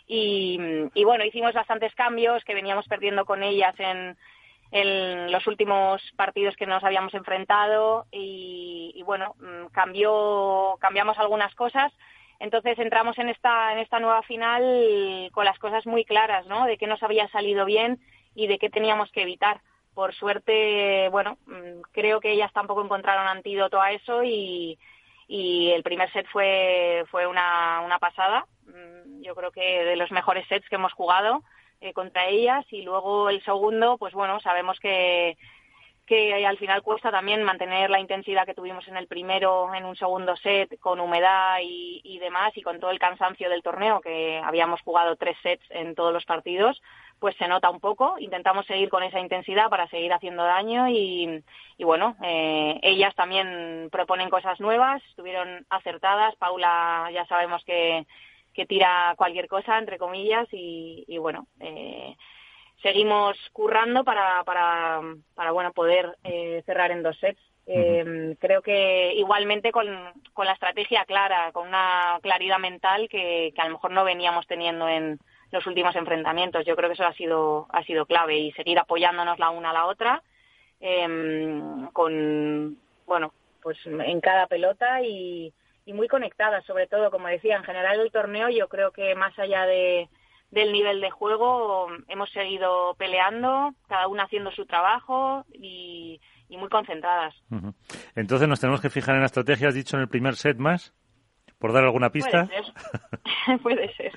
Y bueno, hicimos bastantes cambios que veníamos perdiendo con ellas en, en los últimos partidos que nos habíamos enfrentado y, y bueno, mm, cambió, cambiamos algunas cosas. Entonces entramos en esta, en esta nueva final con las cosas muy claras, ¿no? De qué nos había salido bien y de qué teníamos que evitar. Por suerte, bueno, mm, creo que ellas tampoco encontraron antídoto a eso y, y el primer set fue, fue una, una pasada. Mm, yo creo que de los mejores sets que hemos jugado eh, contra ellas y luego el segundo, pues bueno, sabemos que, que al final cuesta también mantener la intensidad que tuvimos en el primero, en un segundo set, con humedad y, y demás, y con todo el cansancio del torneo, que habíamos jugado tres sets en todos los partidos, pues se nota un poco. Intentamos seguir con esa intensidad para seguir haciendo daño y, y bueno, eh, ellas también proponen cosas nuevas, estuvieron acertadas. Paula ya sabemos que que tira cualquier cosa, entre comillas, y, y bueno, eh, seguimos currando para, para, para bueno, poder eh, cerrar en dos sets. Eh, uh -huh. Creo que igualmente con, con, la estrategia clara, con una claridad mental que, que, a lo mejor no veníamos teniendo en los últimos enfrentamientos. Yo creo que eso ha sido, ha sido clave y seguir apoyándonos la una a la otra eh, con, bueno, pues en cada pelota y, y muy conectadas, sobre todo, como decía, en general el torneo yo creo que más allá de, del nivel de juego hemos seguido peleando, cada una haciendo su trabajo y, y muy concentradas. Entonces nos tenemos que fijar en la estrategia, has dicho en el primer set más, por dar alguna pista. puede ser.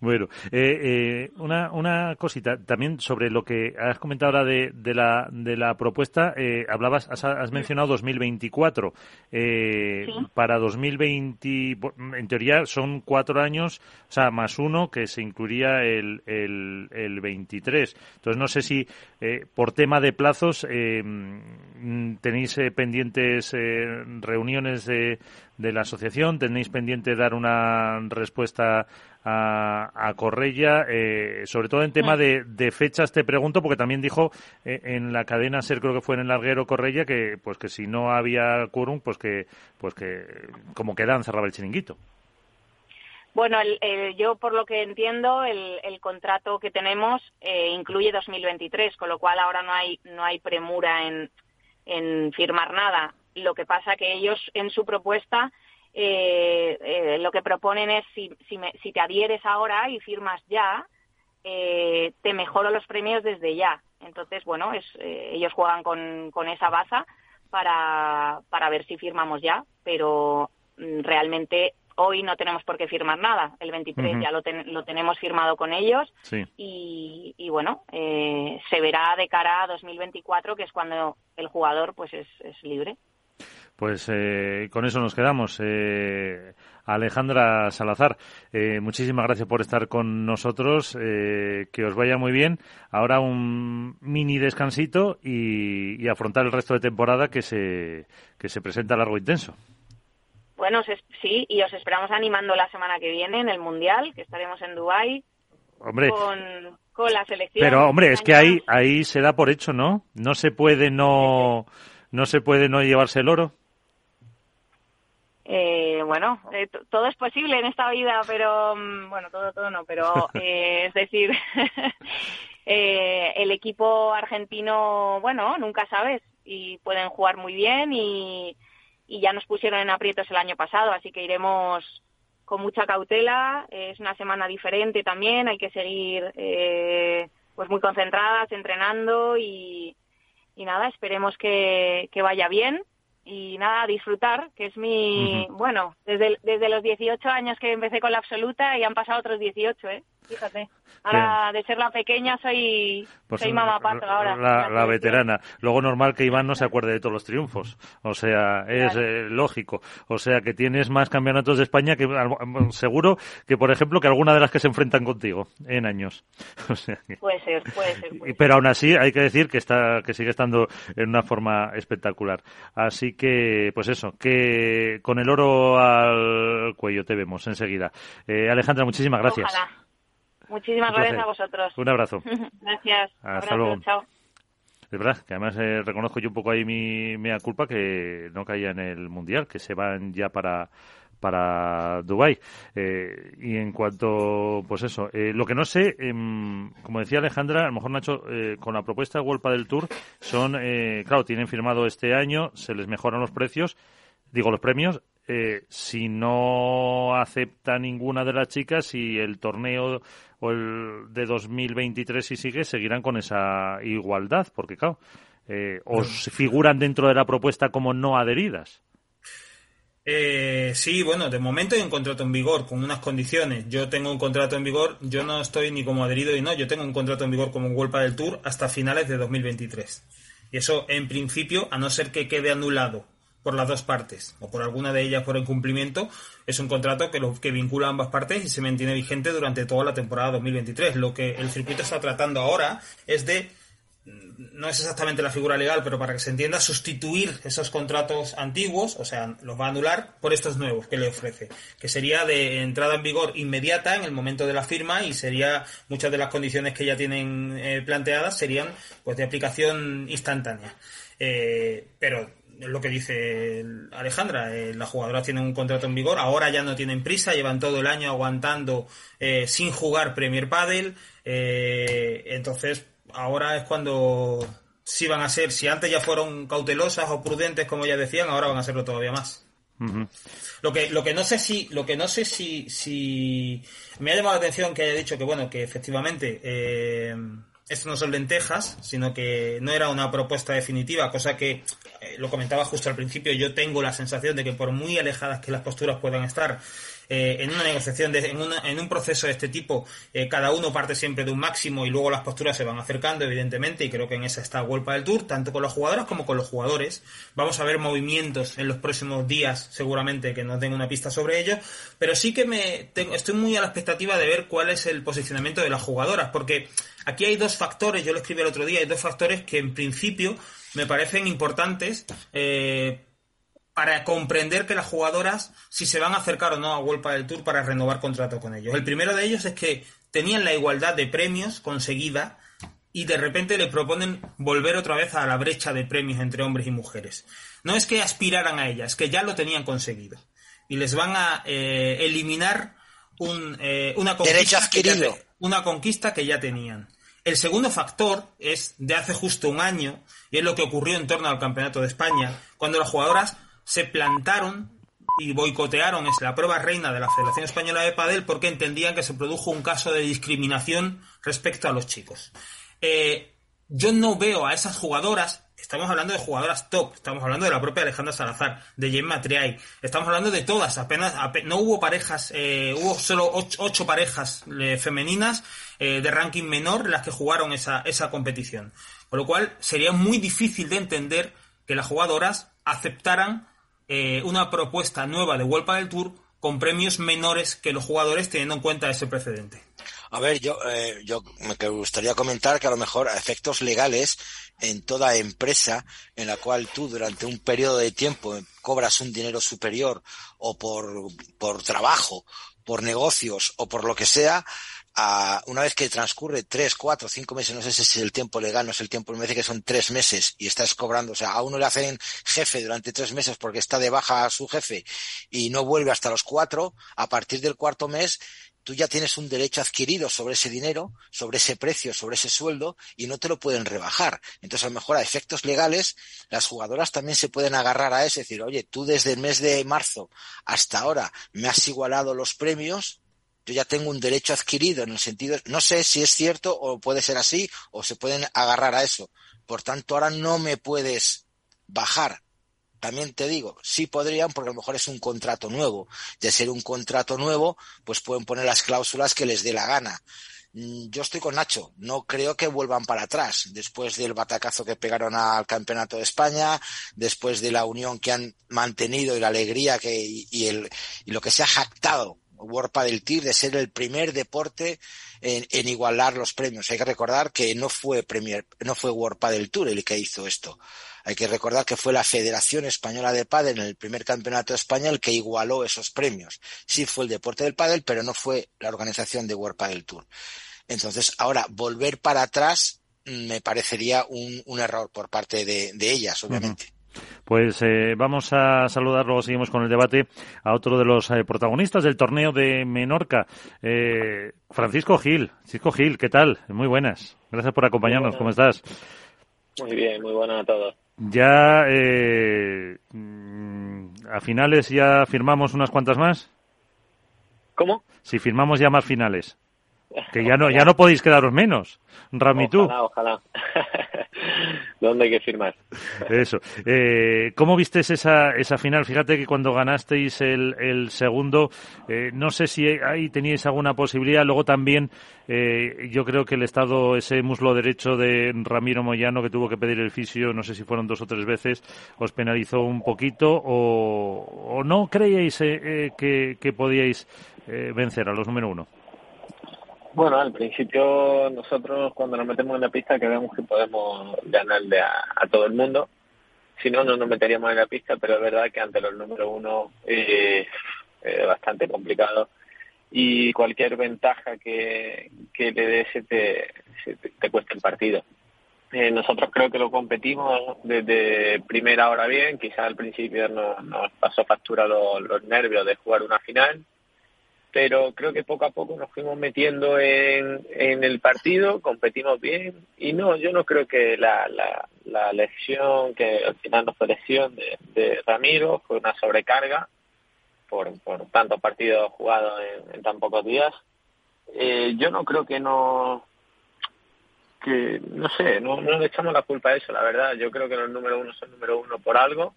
Bueno, eh, eh, una, una cosita también sobre lo que has comentado ahora de, de, la, de la propuesta. Eh, hablabas, has, mencionado 2024. Eh, Para 2020, en teoría son cuatro años, o sea, más uno que se incluiría el, el, el 23. Entonces, no sé si eh, por tema de plazos tenéis pendientes reuniones de de la asociación. Tenéis pendiente dar una respuesta a, a Correia, eh, sobre todo en tema de, de, fechas. Te pregunto porque también dijo eh, en la cadena Ser creo que fue en el larguero Correia que pues que si no había quórum pues que pues que como quedan cerraba el chiringuito. Bueno, el, yo por lo que entiendo, el, el contrato que tenemos eh, incluye 2023, con lo cual ahora no hay no hay premura en, en firmar nada. Lo que pasa que ellos en su propuesta eh, eh, lo que proponen es si, si, si, te adhieres ahora y firmas ya, eh, te mejoro los premios desde ya. Entonces, bueno, es, eh, ellos juegan con, con esa baza para, para ver si firmamos ya, pero mm, realmente hoy no tenemos por qué firmar nada. El 23 ya lo, lo, tenemos firmado con ellos y, y, bueno, eh, se verá de cara a 2024, que es cuando el jugador pues es, es libre. Pues eh, con eso nos quedamos. Eh, Alejandra Salazar, eh, muchísimas gracias por estar con nosotros. Eh, que os vaya muy bien. Ahora un mini descansito y, y, afrontar el resto de temporada que se, que se presenta largo e intenso. Bueno, sí, y os esperamos animando la semana que viene en el Mundial, que estaremos en Dubái. Hombre, con, con la selección. Pero, hombre, es que ahí, ahí se da por hecho, ¿no? No se puede no, no se puede no llevarse el oro. Eh, bueno, eh, todo es posible en esta vida, pero mm, bueno, todo, todo no, pero eh, es decir, eh, el equipo argentino, bueno, nunca sabes y pueden jugar muy bien y, y ya nos pusieron en aprietos el año pasado, así que iremos con mucha cautela. Es una semana diferente también, hay que seguir eh, pues muy concentradas, entrenando y, y nada, esperemos que, que vaya bien y nada, disfrutar, que es mi, bueno, desde, desde los 18 años que empecé con la absoluta y han pasado otros 18, ¿eh? Fíjate. Ahora, de ser la pequeña, soy, pues soy mamá pato ahora. La, veterana. Luego, normal que Iván no se acuerde de todos los triunfos. O sea, es eh, lógico. O sea, que tienes más campeonatos de España que seguro que, por ejemplo, que alguna de las que se enfrentan contigo en años. O sea, puede ser, puede ser. Pero aún así, hay que decir que está que sigue estando en una forma espectacular. Así que, pues eso, que con el oro al cuello te vemos enseguida. Eh, Alejandra, muchísimas gracias. Muchísimas gracias a vosotros. Un abrazo. gracias. Hasta luego. Chao. Es verdad que además eh, reconozco yo un poco ahí mi mea culpa que no caía en el mundial, que se van ya para para Dubai eh, y en cuanto pues eso eh, lo que no sé em, como decía Alejandra a lo mejor Nacho eh, con la propuesta de Wolpa del Tour son eh, claro tienen firmado este año se les mejoran los precios digo los premios eh, si no acepta ninguna de las chicas y el torneo o el de 2023 si sigue seguirán con esa igualdad porque claro eh, os figuran dentro de la propuesta como no adheridas eh, sí, bueno, de momento hay un contrato en vigor con unas condiciones. Yo tengo un contrato en vigor, yo no estoy ni como adherido y no, yo tengo un contrato en vigor como World del Tour hasta finales de 2023. Y eso, en principio, a no ser que quede anulado por las dos partes o por alguna de ellas por incumplimiento, es un contrato que, lo, que vincula a ambas partes y se mantiene vigente durante toda la temporada 2023. Lo que el circuito está tratando ahora es de no es exactamente la figura legal, pero para que se entienda, sustituir esos contratos antiguos, o sea, los va a anular por estos nuevos que le ofrece, que sería de entrada en vigor inmediata en el momento de la firma y sería muchas de las condiciones que ya tienen eh, planteadas serían pues de aplicación instantánea. Eh, pero lo que dice Alejandra, eh, la jugadora tiene un contrato en vigor, ahora ya no tienen prisa, llevan todo el año aguantando sin jugar Premier Padel, entonces ahora es cuando sí van a ser, si antes ya fueron cautelosas o prudentes, como ya decían, ahora van a serlo todavía más. Lo que, lo que no sé si, lo que no sé si, si me ha llamado la atención que haya dicho que bueno, que efectivamente eh, esto no son lentejas, sino que no era una propuesta definitiva, cosa que eh, lo comentaba justo al principio, yo tengo la sensación de que por muy alejadas que las posturas puedan estar, eh, en una negociación, de, en, en, un proceso de este tipo, eh, cada uno parte siempre de un máximo y luego las posturas se van acercando, evidentemente, y creo que en esa está Vuelta del Tour, tanto con las jugadoras como con los jugadores. Vamos a ver movimientos en los próximos días, seguramente, que no tengo una pista sobre ello, pero sí que me estoy muy a la expectativa de ver cuál es el posicionamiento de las jugadoras, porque aquí hay dos factores, yo lo escribí el otro día, hay dos factores que en principio me parecen importantes eh, para comprender que las jugadoras si se van a acercar o no a World del Tour para renovar contrato con ellos. El primero de ellos es que tenían la igualdad de premios conseguida y de repente le proponen volver otra vez a la brecha de premios entre hombres y mujeres. No es que aspiraran a ella, es que ya lo tenían conseguido. Y les van a eh, eliminar un, eh, una, conquista una conquista que ya tenían. El segundo factor es de hace justo un año, y es lo que ocurrió en torno al Campeonato de España, cuando las jugadoras se plantaron y boicotearon es la prueba reina de la Federación Española de Padel porque entendían que se produjo un caso de discriminación respecto a los chicos. Eh, yo no veo a esas jugadoras, estamos hablando de jugadoras top, estamos hablando de la propia Alejandra Salazar, de Gemma Triay, estamos hablando de todas, apenas, no hubo parejas, eh, hubo solo ocho, parejas eh, femeninas de ranking menor las que jugaron esa, esa competición. Con lo cual sería muy difícil de entender que las jugadoras aceptaran eh, una propuesta nueva de Vuelta del Tour con premios menores que los jugadores teniendo en cuenta ese precedente. A ver, yo, eh, yo me gustaría comentar que a lo mejor a efectos legales en toda empresa en la cual tú durante un periodo de tiempo cobras un dinero superior o por, por trabajo, por negocios o por lo que sea, una vez que transcurre tres, cuatro, cinco meses, no sé si es el tiempo legal, no es el tiempo, me parece que son tres meses y estás cobrando, o sea, a uno le hacen jefe durante tres meses porque está de baja a su jefe y no vuelve hasta los cuatro, a partir del cuarto mes tú ya tienes un derecho adquirido sobre ese dinero, sobre ese precio, sobre ese sueldo y no te lo pueden rebajar. Entonces, a lo mejor a efectos legales, las jugadoras también se pueden agarrar a eso decir, oye, tú desde el mes de marzo hasta ahora me has igualado los premios, yo ya tengo un derecho adquirido en el sentido, no sé si es cierto o puede ser así o se pueden agarrar a eso. Por tanto, ahora no me puedes bajar. También te digo, sí podrían porque a lo mejor es un contrato nuevo. De ser un contrato nuevo, pues pueden poner las cláusulas que les dé la gana. Mm, yo estoy con Nacho, no creo que vuelvan para atrás después del batacazo que pegaron al Campeonato de España, después de la unión que han mantenido y la alegría que, y, el, y lo que se ha jactado World del TIR de ser el primer deporte en, igualar los premios. Hay que recordar que no fue Premier, no fue World del Tour el que hizo esto. Hay que recordar que fue la Federación Española de Pádel en el primer campeonato el que igualó esos premios. Sí fue el deporte del pádel, pero no fue la organización de World del Tour. Entonces, ahora volver para atrás mm, me parecería un, error por parte de, ellas, obviamente. Pues eh, vamos a saludar, luego seguimos con el debate, a otro de los eh, protagonistas del torneo de Menorca, eh, Francisco Gil. Francisco Gil, ¿qué tal? Muy buenas. Gracias por acompañarnos. ¿Cómo estás? Muy bien, muy buenas a todos. Ya mm, a finales ya firmamos unas cuantas más. ¿Cómo? Si firmamos ya más finales. Que ya no, ya no podéis quedaros menos. Rami, tú. Ojalá, ojalá. ¿Dónde hay que firmar? Eso. Eh, ¿Cómo viste esa, esa final? Fíjate que cuando ganasteis el, el segundo, eh, no sé si ahí teníais alguna posibilidad. Luego también, eh, yo creo que el Estado, ese muslo derecho de Ramiro Moyano, que tuvo que pedir el fisio, no sé si fueron dos o tres veces, os penalizó un poquito o, o no creíais eh, que, que podíais vencer a los número uno. Bueno, al principio nosotros cuando nos metemos en la pista creemos que podemos ganarle a, todo el mundo. Si no, no nos meteríamos en la pista, pero es verdad que ante los número uno eh, es bastante complicado y cualquier ventaja que, que le des se te, te, cuesta el partido. Eh, nosotros creo que lo competimos desde primera hora bien, quizás al principio nos, nos pasó factura los nervios de jugar una final, pero creo que poco a poco nos fuimos metiendo en, en el partido, competimos bien y no, yo no creo que la, la, la lesión, que al final no fue lesión de, Ramiro, fue una sobrecarga por, por tantos partidos jugados en, tan pocos días. Eh, yo no creo que no, que no sé, no, no le echamos la culpa a eso, la verdad. Yo creo que los número uno son número uno por algo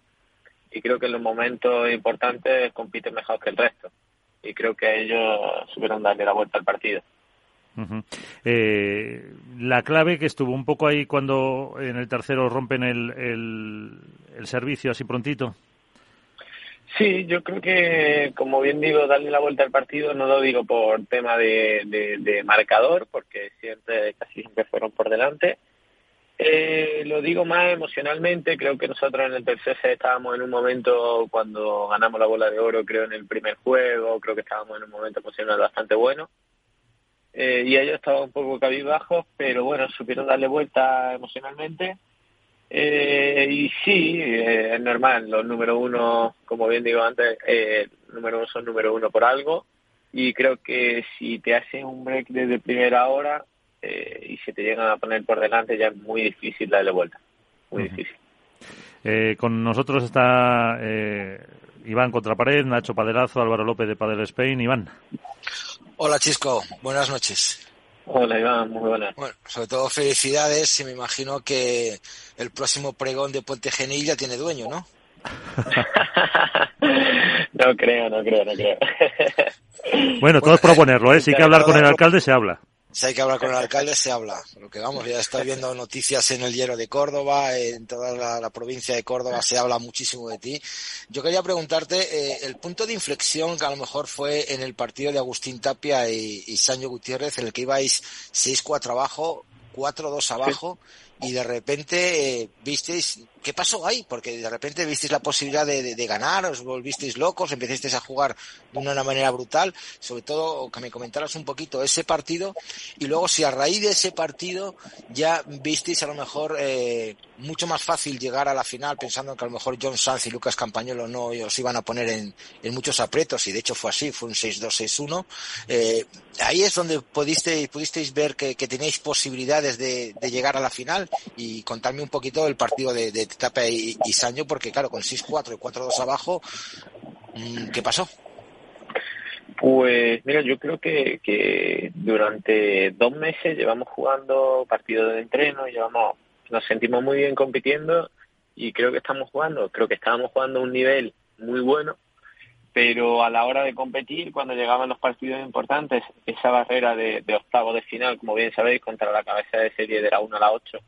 y creo que en los momentos importantes compiten mejor que el resto y creo que ellos supieron darle la vuelta al partido. eh, la clave que estuvo un poco ahí cuando en el tercero rompen el, el, el servicio así prontito. Sí, yo creo que, como bien digo, darle la vuelta al partido no lo digo por tema de, de, de marcador, porque siempre, casi siempre fueron por delante. Eh, lo digo más emocionalmente, creo que nosotros en el tercer set estábamos en un momento cuando ganamos la bola de oro, creo en el primer juego, creo que estábamos en un momento emocional bastante bueno. Eh, y ellos estaban un poco cabizbajos, pero bueno, supieron darle vuelta emocionalmente eh, y sí, eh, es normal, los número uno, como bien digo antes, eh, número uno son número uno por algo y creo que si te hacen un break desde primera hora eh, y se te llegan a poner por delante ya es muy difícil darle vuelta, muy uh -huh. difícil. Eh, con nosotros está eh, Iván Contrapared, Nacho Paderazo, Álvaro López de Padel Spain. Iván. Hola Chisco, buenas noches. Hola Iván, muy buenas. Bueno, sobre todo felicidades y me imagino que el próximo pregón de Puente Genil ya tiene dueño, ¿no? no creo, no creo, no creo. bueno, todo es proponerlo, ¿eh? Si hay que hablar con el alcalde, se habla. Si hay que hablar con el alcalde, se habla. Lo que vamos, ya estoy viendo noticias en el Hierro de Córdoba, en toda la, la, provincia de Córdoba se habla muchísimo de ti. Yo quería preguntarte, eh, el punto de inflexión que a lo mejor fue en el partido de Agustín Tapia y, y Sancho Gutiérrez, en el que ibais 6-4 abajo, 4-2 abajo, sí. y de repente eh, visteis ¿qué pasó ahí? Porque de repente visteis la posibilidad de, de, de, ganar, os volvisteis locos, empezasteis a jugar de una manera brutal, sobre todo que me comentaras un poquito ese partido y luego si a raíz de ese partido ya visteis a lo mejor eh, mucho más fácil llegar a la final pensando que a lo mejor John Sanz y Lucas Campañolo no os iban a poner en, en muchos apretos y de hecho fue así, fue un 6-2-6-1. Eh, ahí es donde pudisteis, pudisteis ver que, que tenéis posibilidades de, de, llegar a la final y contarme un poquito el partido de, de Tapia y, y porque claro, con 6-4 y 4-2 abajo, mm, ¿qué pasó? Pues mira, yo creo que, que durante dos meses llevamos jugando partidos de entreno, llevamos, nos sentimos muy bien compitiendo y creo que estamos jugando, creo que estábamos jugando a un nivel muy bueno, pero a la hora de competir, cuando llegaban los partidos importantes, esa barrera de, de octavo de final, como bien sabéis, contra la cabeza de serie de la 1 a la 8,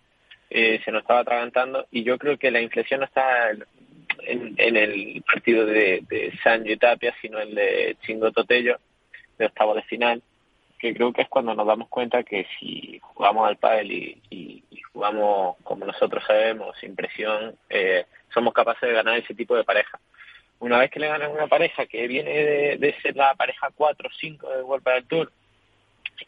eh, se nos estaba atragantando y yo creo que la inflexión no está en, el partido de, de Sancho Tapia, sino el de Chingo Totello, de octavo de final, que creo que es cuando nos damos cuenta que si jugamos al pádel y, jugamos como nosotros sabemos, sin presión, eh, somos capaces de ganar ese tipo de pareja. Una vez que le ganan una pareja que viene de, de ser la pareja 4 o 5 del World del Tour,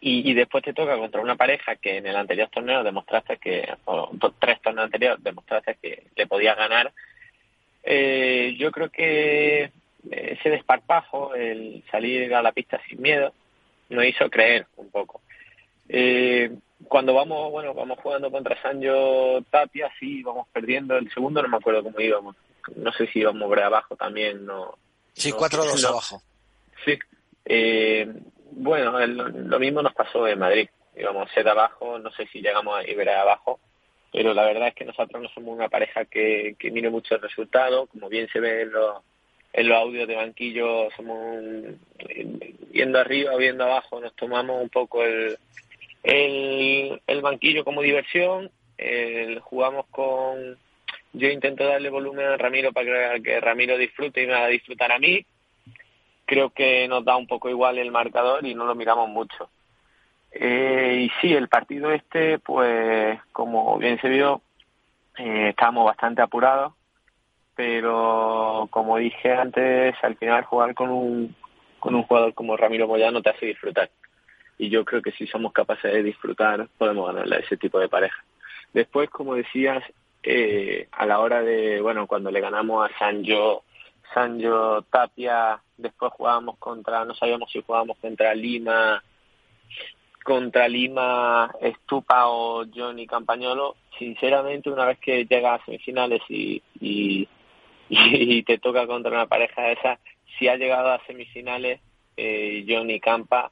y, y, después te toca contra una pareja que en el anterior torneo demostraste que, o tres torneos anteriores demostraste que le podía ganar, eh, yo creo que ese desparpajo, el salir a la pista sin miedo, nos hizo creer un poco. Eh, cuando vamos, bueno, vamos jugando contra Sancho Tapia, sí, vamos perdiendo. El segundo no me acuerdo cómo íbamos. No sé si íbamos por abajo también, no. Sí, 4-2 no, abajo. Sí. Eh, bueno, el, lo mismo nos pasó en Madrid. Íbamos set abajo, no sé si llegamos a ir abajo, pero la verdad es que nosotros no somos una pareja que, que mire mucho el resultado, como bien se ve en los, audios de banquillo, somos un, viendo arriba viendo abajo, nos tomamos un poco el, el, el banquillo como diversión, el, jugamos con, yo intento darle volumen a Ramiro para que, que Ramiro disfrute y me haga disfrutar a mí, creo que nos da un poco igual el marcador y no lo miramos mucho. Eh, y sí, el partido este, pues como bien se vio, eh, bastante apurados, pero como dije antes, al final jugar con un, con un jugador como Ramiro Moyano te hace disfrutar. Y yo creo que si somos capaces de disfrutar, podemos ganarle a ese tipo de pareja. Después, como decías, eh, a la hora de, bueno, cuando le ganamos a Sancho, Sancho Tapia, después jugábamos contra, no sabíamos si jugábamos contra Lima, contra Lima, Estupa o Johnny Campañolo, sinceramente una vez que llegas a semifinales y, y, y, te toca contra una pareja de esas, si ha llegado a semifinales eh, Johnny Campa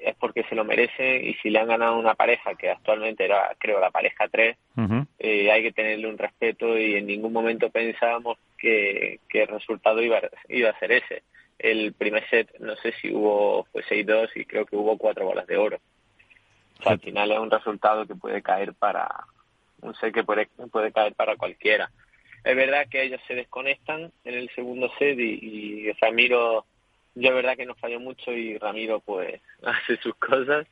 es porque se lo merece y si le han ganado una pareja que actualmente era creo la pareja 3 uh -huh. eh, hay que tenerle un respeto y en ningún momento pensábamos que, que el resultado iba, iba a ser ese el primer set, no sé si hubo fue 6-2 y creo que hubo cuatro bolas de oro. al final es un resultado que puede caer para un set que puede, puede caer para cualquiera. Es verdad que ellos se desconectan en el segundo set y, y Ramiro, yo es verdad que nos falló mucho y Ramiro pues hace sus cosas,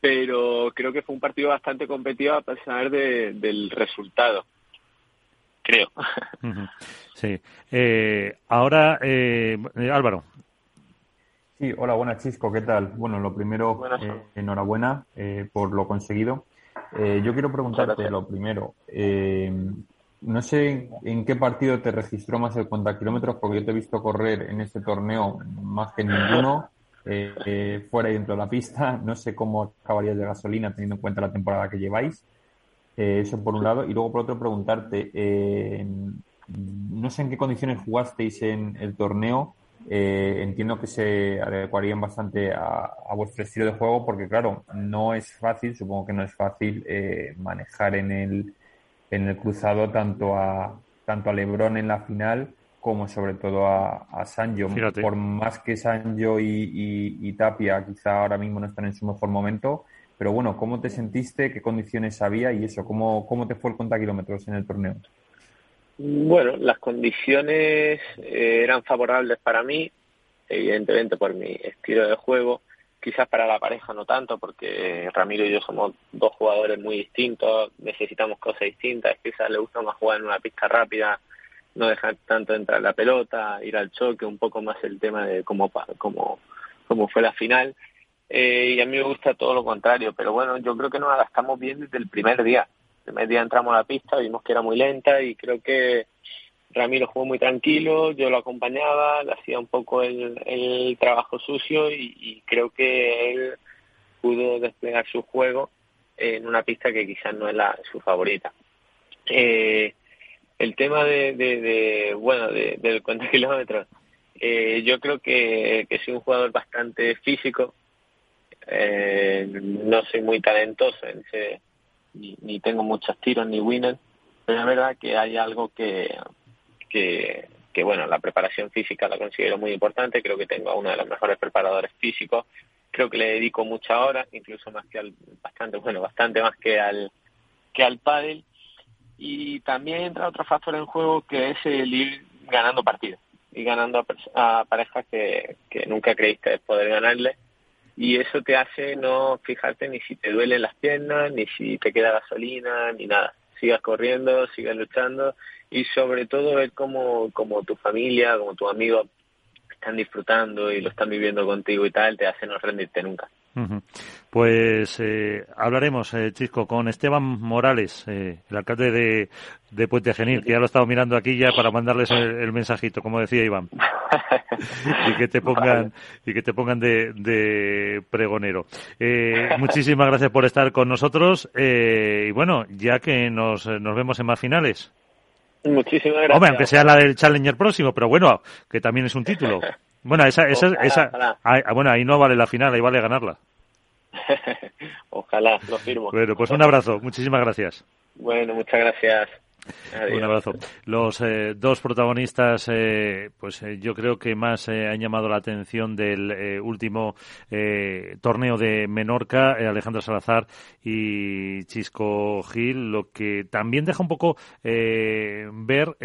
pero creo que fue un partido bastante competitivo a pesar de, del resultado creo. Sí. Eh, ahora, eh, Álvaro. Sí, hola, buenas, Chisco, ¿qué tal? Bueno, lo primero, eh, enhorabuena eh, por lo conseguido. yo quiero preguntarte lo primero. no sé en qué partido te registró más el cuenta kilómetros, porque yo te he visto correr en este torneo más que ninguno, fuera y dentro de la pista. No sé cómo acabarías de gasolina teniendo en cuenta la temporada que lleváis. Eh, eso por un lado. Y luego por otro preguntarte, eh, no sé en qué condiciones jugasteis en el torneo. Eh, entiendo que se adecuarían bastante a, vuestro estilo de juego porque, claro, no es fácil, supongo que no es fácil manejar en el, en el cruzado tanto a, tanto a Lebron en la final como sobre todo a, a Sanjo. Por más que Sanjo y, Tapia quizá ahora mismo no están en su mejor momento, pero bueno, ¿cómo te sentiste? ¿Qué condiciones había? Y eso, ¿cómo, cómo te fue el kilómetros en el torneo? Bueno, las condiciones eh, eran favorables para mí, evidentemente por mi estilo de juego. Quizás para la pareja no tanto, porque Ramiro y yo somos dos jugadores muy distintos, necesitamos cosas distintas. Quizás le gusta más jugar en una pista rápida, no dejar tanto entrar la pelota, ir al choque, un poco más el tema de cómo, cómo, cómo fue la final. Eh, y a mí me gusta todo lo contrario, pero bueno, yo creo que nos adaptamos bien desde el primer día. El primer día entramos a la pista, vimos que era muy lenta y creo que Ramiro jugó muy tranquilo, yo lo acompañaba, le hacía un poco el, trabajo sucio y, creo que él pudo desplegar su juego en una pista que quizás no es la, su favorita. Eh, el tema de, de, bueno, de, del cuenta kilómetros, eh, yo creo que, que soy un jugador bastante físico, eh, no soy muy talentoso en ese, ni, tengo muchos tiros ni winners, pero es verdad que hay algo que, que, bueno, la preparación física la considero muy importante, creo que tengo a uno de los mejores preparadores físicos, creo que le dedico mucha hora, incluso más que al, bastante, bueno, bastante más que al, que al pádel, y también entra otro factor en juego que es el ir ganando partidos y ganando a, parejas que, que nunca creíste poder ganarle y eso te hace no fijarte ni si te duelen las piernas, ni si te queda gasolina, ni nada. Sigas corriendo, sigas luchando y sobre todo ver cómo, como tu familia, como tus amigos están disfrutando y lo están viviendo contigo y tal, te hace no rendirte nunca. Pues eh, hablaremos, eh, Chisco, con Esteban Morales, eh, el alcalde de, de, Puente Genil, que ya lo he estado mirando aquí ya para mandarles el, mensajito, como decía Iván, y que te pongan y que te pongan de, de pregonero. Eh, muchísimas gracias por estar con nosotros y bueno, ya que nos, nos vemos en más finales. Muchísimas gracias. Hombre, aunque sea la del Challenger próximo, pero bueno, que también es un título. Bueno, esa, esa, esa, Ahí, bueno, ahí no vale la final, ahí vale ganarla. ojalá, lo firmo. Bueno, pues un abrazo, muchísimas gracias. Bueno, muchas gracias. Un abrazo. Los eh, dos protagonistas, eh, pues eh, yo creo que más han llamado la atención del último torneo de Menorca, Alejandro Salazar y Chisco Gil, lo que también deja un poco ver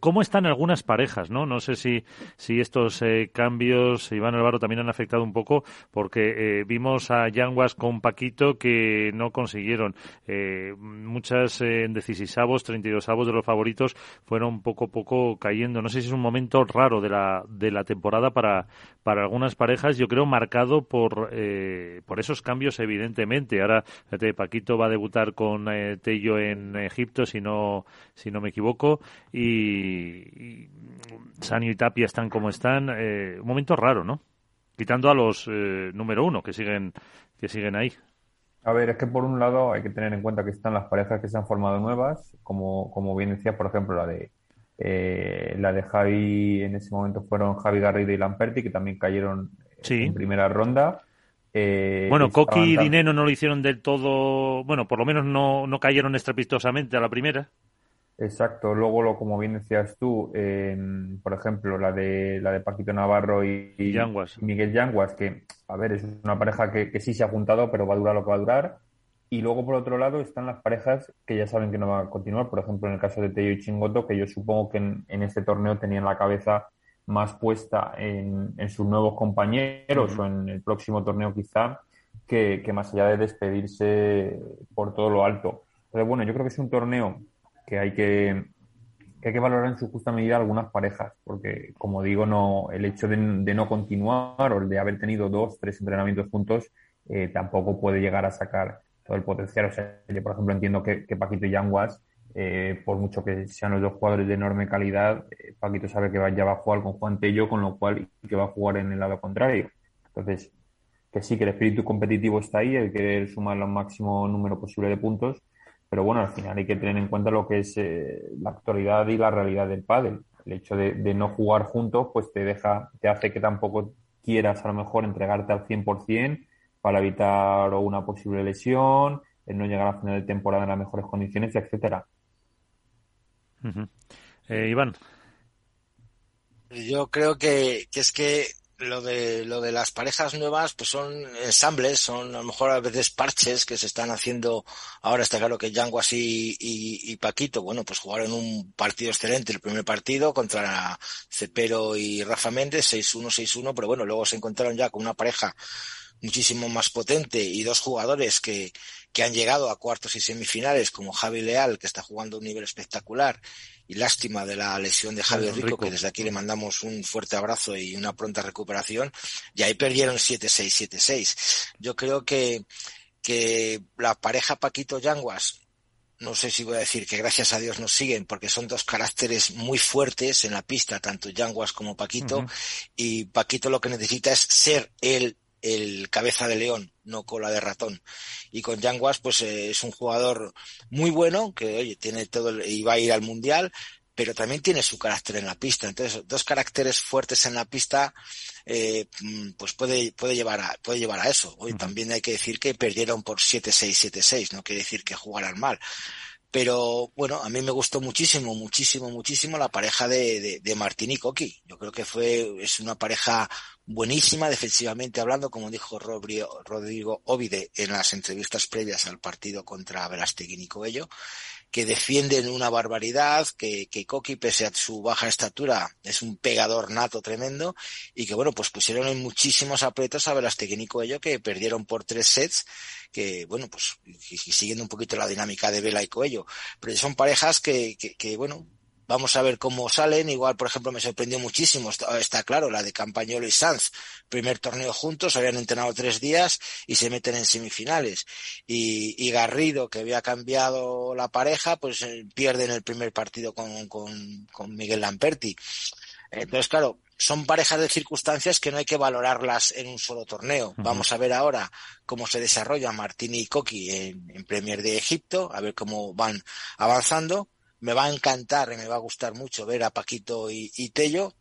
cómo están algunas parejas, ¿no? No sé si, si estos eh, cambios, Iván Álvaro, también han afectado un poco, porque eh, vimos a Yanguas con Paquito que no consiguieron. Eh, muchas en 16 avos, 32 avos de los favoritos fueron poco a poco cayendo. No sé si es un momento raro de la, de la temporada para, para algunas parejas, yo creo marcado por, por esos cambios, evidentemente. Ahora, Paquito va a debutar con Tello en Egipto, si no, si no me equivoco y, Sanio y Tapia están como están. Eh, un momento raro, ¿no? Quitando a los eh, número uno que siguen, que siguen ahí. A ver, es que por un lado hay que tener en cuenta que están las parejas que se han formado nuevas, como, como bien decía, por ejemplo, la de eh, la de Javi, en ese momento fueron Javi Garrido y Lamperti, que también cayeron en primera ronda. bueno, Coqui y Dineno no lo hicieron del todo, bueno, por lo menos no, no cayeron estrepitosamente a la primera. Exacto. Luego, lo, como bien decías tú, em, por ejemplo, la de la de Paquito Navarro y, Miguel Yanguas, que, a ver, es una pareja que, que, sí se ha juntado, pero va a durar lo que va a durar. Y luego, por otro lado, están las parejas que ya saben que no van a continuar. Por ejemplo, en el caso de Tello y Chingoto, que yo supongo que en, en este torneo tenían la cabeza más puesta en, en sus nuevos compañeros o en el próximo torneo quizá, que, que más allá de despedirse por todo lo alto. Pero bueno, yo creo que es un torneo que hay que, que hay que valorar en su justa medida algunas parejas, porque como digo, no, el hecho de, no continuar o el de haber tenido dos, tres entrenamientos juntos eh, tampoco puede llegar a sacar todo el potencial. O sea, yo por ejemplo entiendo que, Paquito y Yanguas, eh, por mucho que sean los dos jugadores de enorme calidad, eh, Paquito sabe que ya va a jugar con Juan Tello, con lo cual que va a jugar en el lado contrario. Entonces, que sí, que el espíritu competitivo está ahí, el querer sumar el máximo número posible de puntos, pero bueno, al final hay que tener en cuenta lo que es eh, la actualidad y la realidad del pádel. El hecho de, no jugar juntos, pues te deja, te hace que tampoco quieras a lo mejor entregarte al 100% para evitar una posible lesión, el no llegar a final de temporada en las mejores condiciones, etcétera. Eh, Iván. Yo creo que, que es que lo de lo de las parejas nuevas pues son ensambles son a lo mejor a veces parches que se están haciendo. Ahora está claro que Yanguas y, y, Paquito bueno pues jugaron un partido excelente el primer partido contra Cepero y Rafa Méndez 6-1 6-1 pero bueno luego se encontraron ya con una pareja muchísimo más potente y dos jugadores que, que han llegado a cuartos y semifinales como Javi Leal que está jugando a un nivel espectacular y lástima de la lesión de Javier Rico, que desde aquí le mandamos un fuerte abrazo y una pronta recuperación, y ahí perdieron 7-6, 7-6. Yo creo que, que la pareja Paquito Yanguas, no sé si voy a decir que gracias a Dios nos siguen, porque son dos caracteres muy fuertes en la pista, tanto Yanguas como Paquito, y Paquito lo que necesita es ser él el cabeza de león, no cola de ratón. Y con Yanguas, pues eh, es un jugador muy bueno, que oye, tiene todo y va a ir al mundial, pero también tiene su carácter en la pista. Entonces, dos caracteres fuertes en la pista, eh, mm, pues puede, puede llevar a, puede llevar a eso. Hoy también hay que decir que perdieron por 7-6, 7-6, no quiere decir que jugaran mal. Pero bueno, a mí me gustó muchísimo, muchísimo, muchísimo la pareja de, de, Martín y Coqui. Yo creo que fue, es una pareja buenísima defensivamente hablando, como dijo Rodrigo Ovide en las entrevistas previas al partido contra Verastegui y Coello que defienden una barbaridad, que, que Coqui, pese a su baja estatura, es un pegador nato tremendo, y que bueno, pues pusieron en muchísimos aprietos a Verastegui y Coello, que perdieron por tres sets, que bueno, pues y, siguiendo un poquito la dinámica de Vela y Coello. Pero son parejas que, que, que bueno, Vamos a ver cómo salen. Igual, por ejemplo, me sorprendió muchísimo, está, claro, la de Campañolo y Sanz. Primer torneo juntos, habían entrenado tres días y se meten en semifinales. Y, Garrido, que había cambiado la pareja, pues eh, pierde en el primer partido con, con, con Miguel Lamperti. Entonces, claro, son parejas de circunstancias que no hay que valorarlas en un solo torneo. Vamos a ver ahora cómo se desarrolla Martini y Coqui en, en, Premier de Egipto, a ver cómo van avanzando me va a encantar y me va a gustar mucho ver a Paquito y, Tello.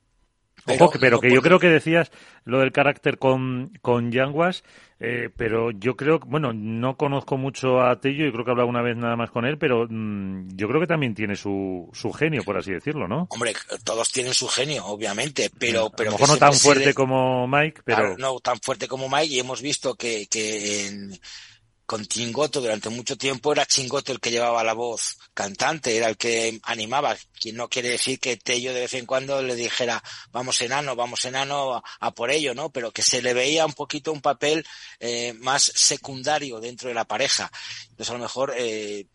Pero, Ojo, pero que yo creo que decías lo del carácter con, con Yanguas, eh, pero yo creo, bueno, no conozco mucho a Tello y creo que he hablado una vez nada más con él, pero mm, yo creo que también tiene su, su genio, por así decirlo, ¿no? Hombre, todos tienen su genio, obviamente, pero... pero a lo mejor no tan fuerte como Mike, pero... no tan fuerte como Mike y hemos visto que, que en con Chingoto durante mucho tiempo era Chingoto el que llevaba la voz cantante, era el que animaba, quien no quiere decir que Tello de vez en cuando le dijera vamos enano, vamos enano a, por ello, ¿no? Pero que se le veía un poquito un papel eh, más secundario dentro de la pareja. Entonces a lo mejor eh,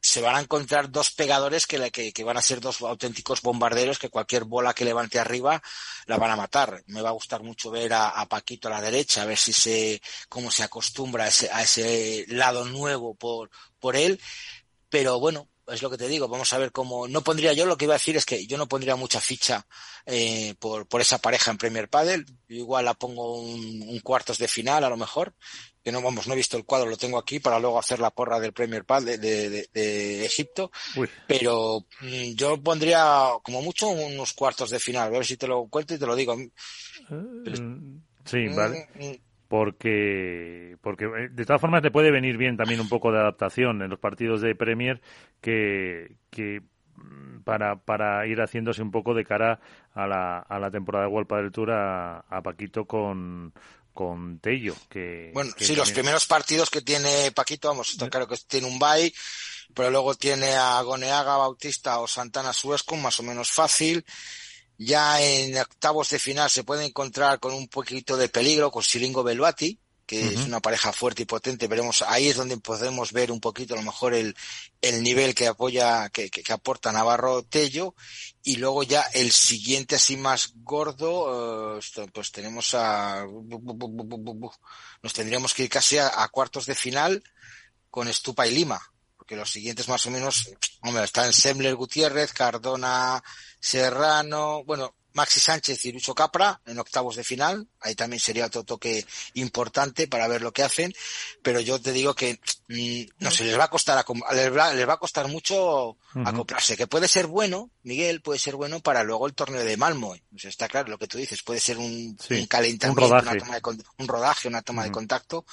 se van a encontrar dos pegadores que, que, van a ser dos auténticos bombarderos que cualquier bola que levante arriba la van a matar. Me va a gustar mucho ver a, Paquito a la derecha, a ver si se, cómo se acostumbra a ese, a ese lado nuevo por, por él. Pero bueno, es lo que te digo, vamos a ver cómo, no pondría yo, lo que iba a decir es que yo no pondría mucha ficha eh, por, por esa pareja en Premier Padel, igual la pongo un, un, cuartos de final a lo mejor, que no vamos, no he visto el cuadro, lo tengo aquí para luego hacer la porra del Premier Padel de, de, de, Egipto, pero mm, yo pondría como mucho unos cuartos de final, a ver si te lo cuento y te lo digo. Mm, sí, vale. Mm, porque porque eh, de todas formas te puede venir bien también un poco de adaptación en los partidos de Premier que, que para, para ir haciéndose un poco de cara a la, a la temporada de World del Tour a, a Paquito con, con Tello. Que, bueno, que sí, los primeros partidos que tiene Paquito, vamos, está claro que tiene un bye, pero luego tiene a Goneaga, Bautista o Santana Suesco, más o menos fácil. Ya en octavos de final se puede encontrar con un poquito de peligro con Silingo Beluati, que es una pareja fuerte y potente. Veremos, ahí es donde podemos ver un poquito a lo mejor el, el nivel que apoya, que, que, que aporta Navarro Tello. Y luego ya el siguiente así más gordo, uh, pues tenemos a, nos tendríamos que ir casi a, a, cuartos de final con Estupa y Lima. Porque los siguientes más o menos, hombre, están Semler Gutiérrez, Cardona Serrano, bueno, Maxi Sánchez y Lucho Capra en octavos de final. Ahí también sería otro toque importante para ver lo que hacen. Pero yo te digo que mmm, no sé, les va a costar les va, les va a costar mucho uh -huh. acoplarse. Que puede ser bueno, Miguel, puede ser bueno para luego el torneo de Malmo. O sea, está claro lo que tú dices. Puede ser un, sí, un calentamiento, un rodaje, una toma de, un rodaje, una toma uh -huh. de contacto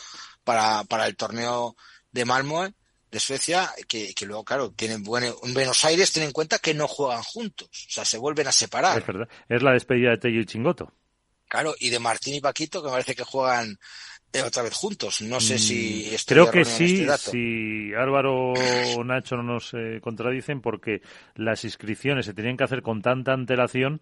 para, para el torneo de Malmo de Suecia, que, que luego, claro, tienen buen, en Buenos Aires, ten en cuenta que no juegan juntos, o sea, se vuelven a separar. Es verdad, es la despedida de Tello y Chingoto. Claro, y de Martín y Paquito, que me parece que juegan otra vez juntos. No sé si estoy Creo que sí, este dato. si Álvaro o Nacho no nos eh, contradicen, porque las inscripciones se tenían que hacer con tanta antelación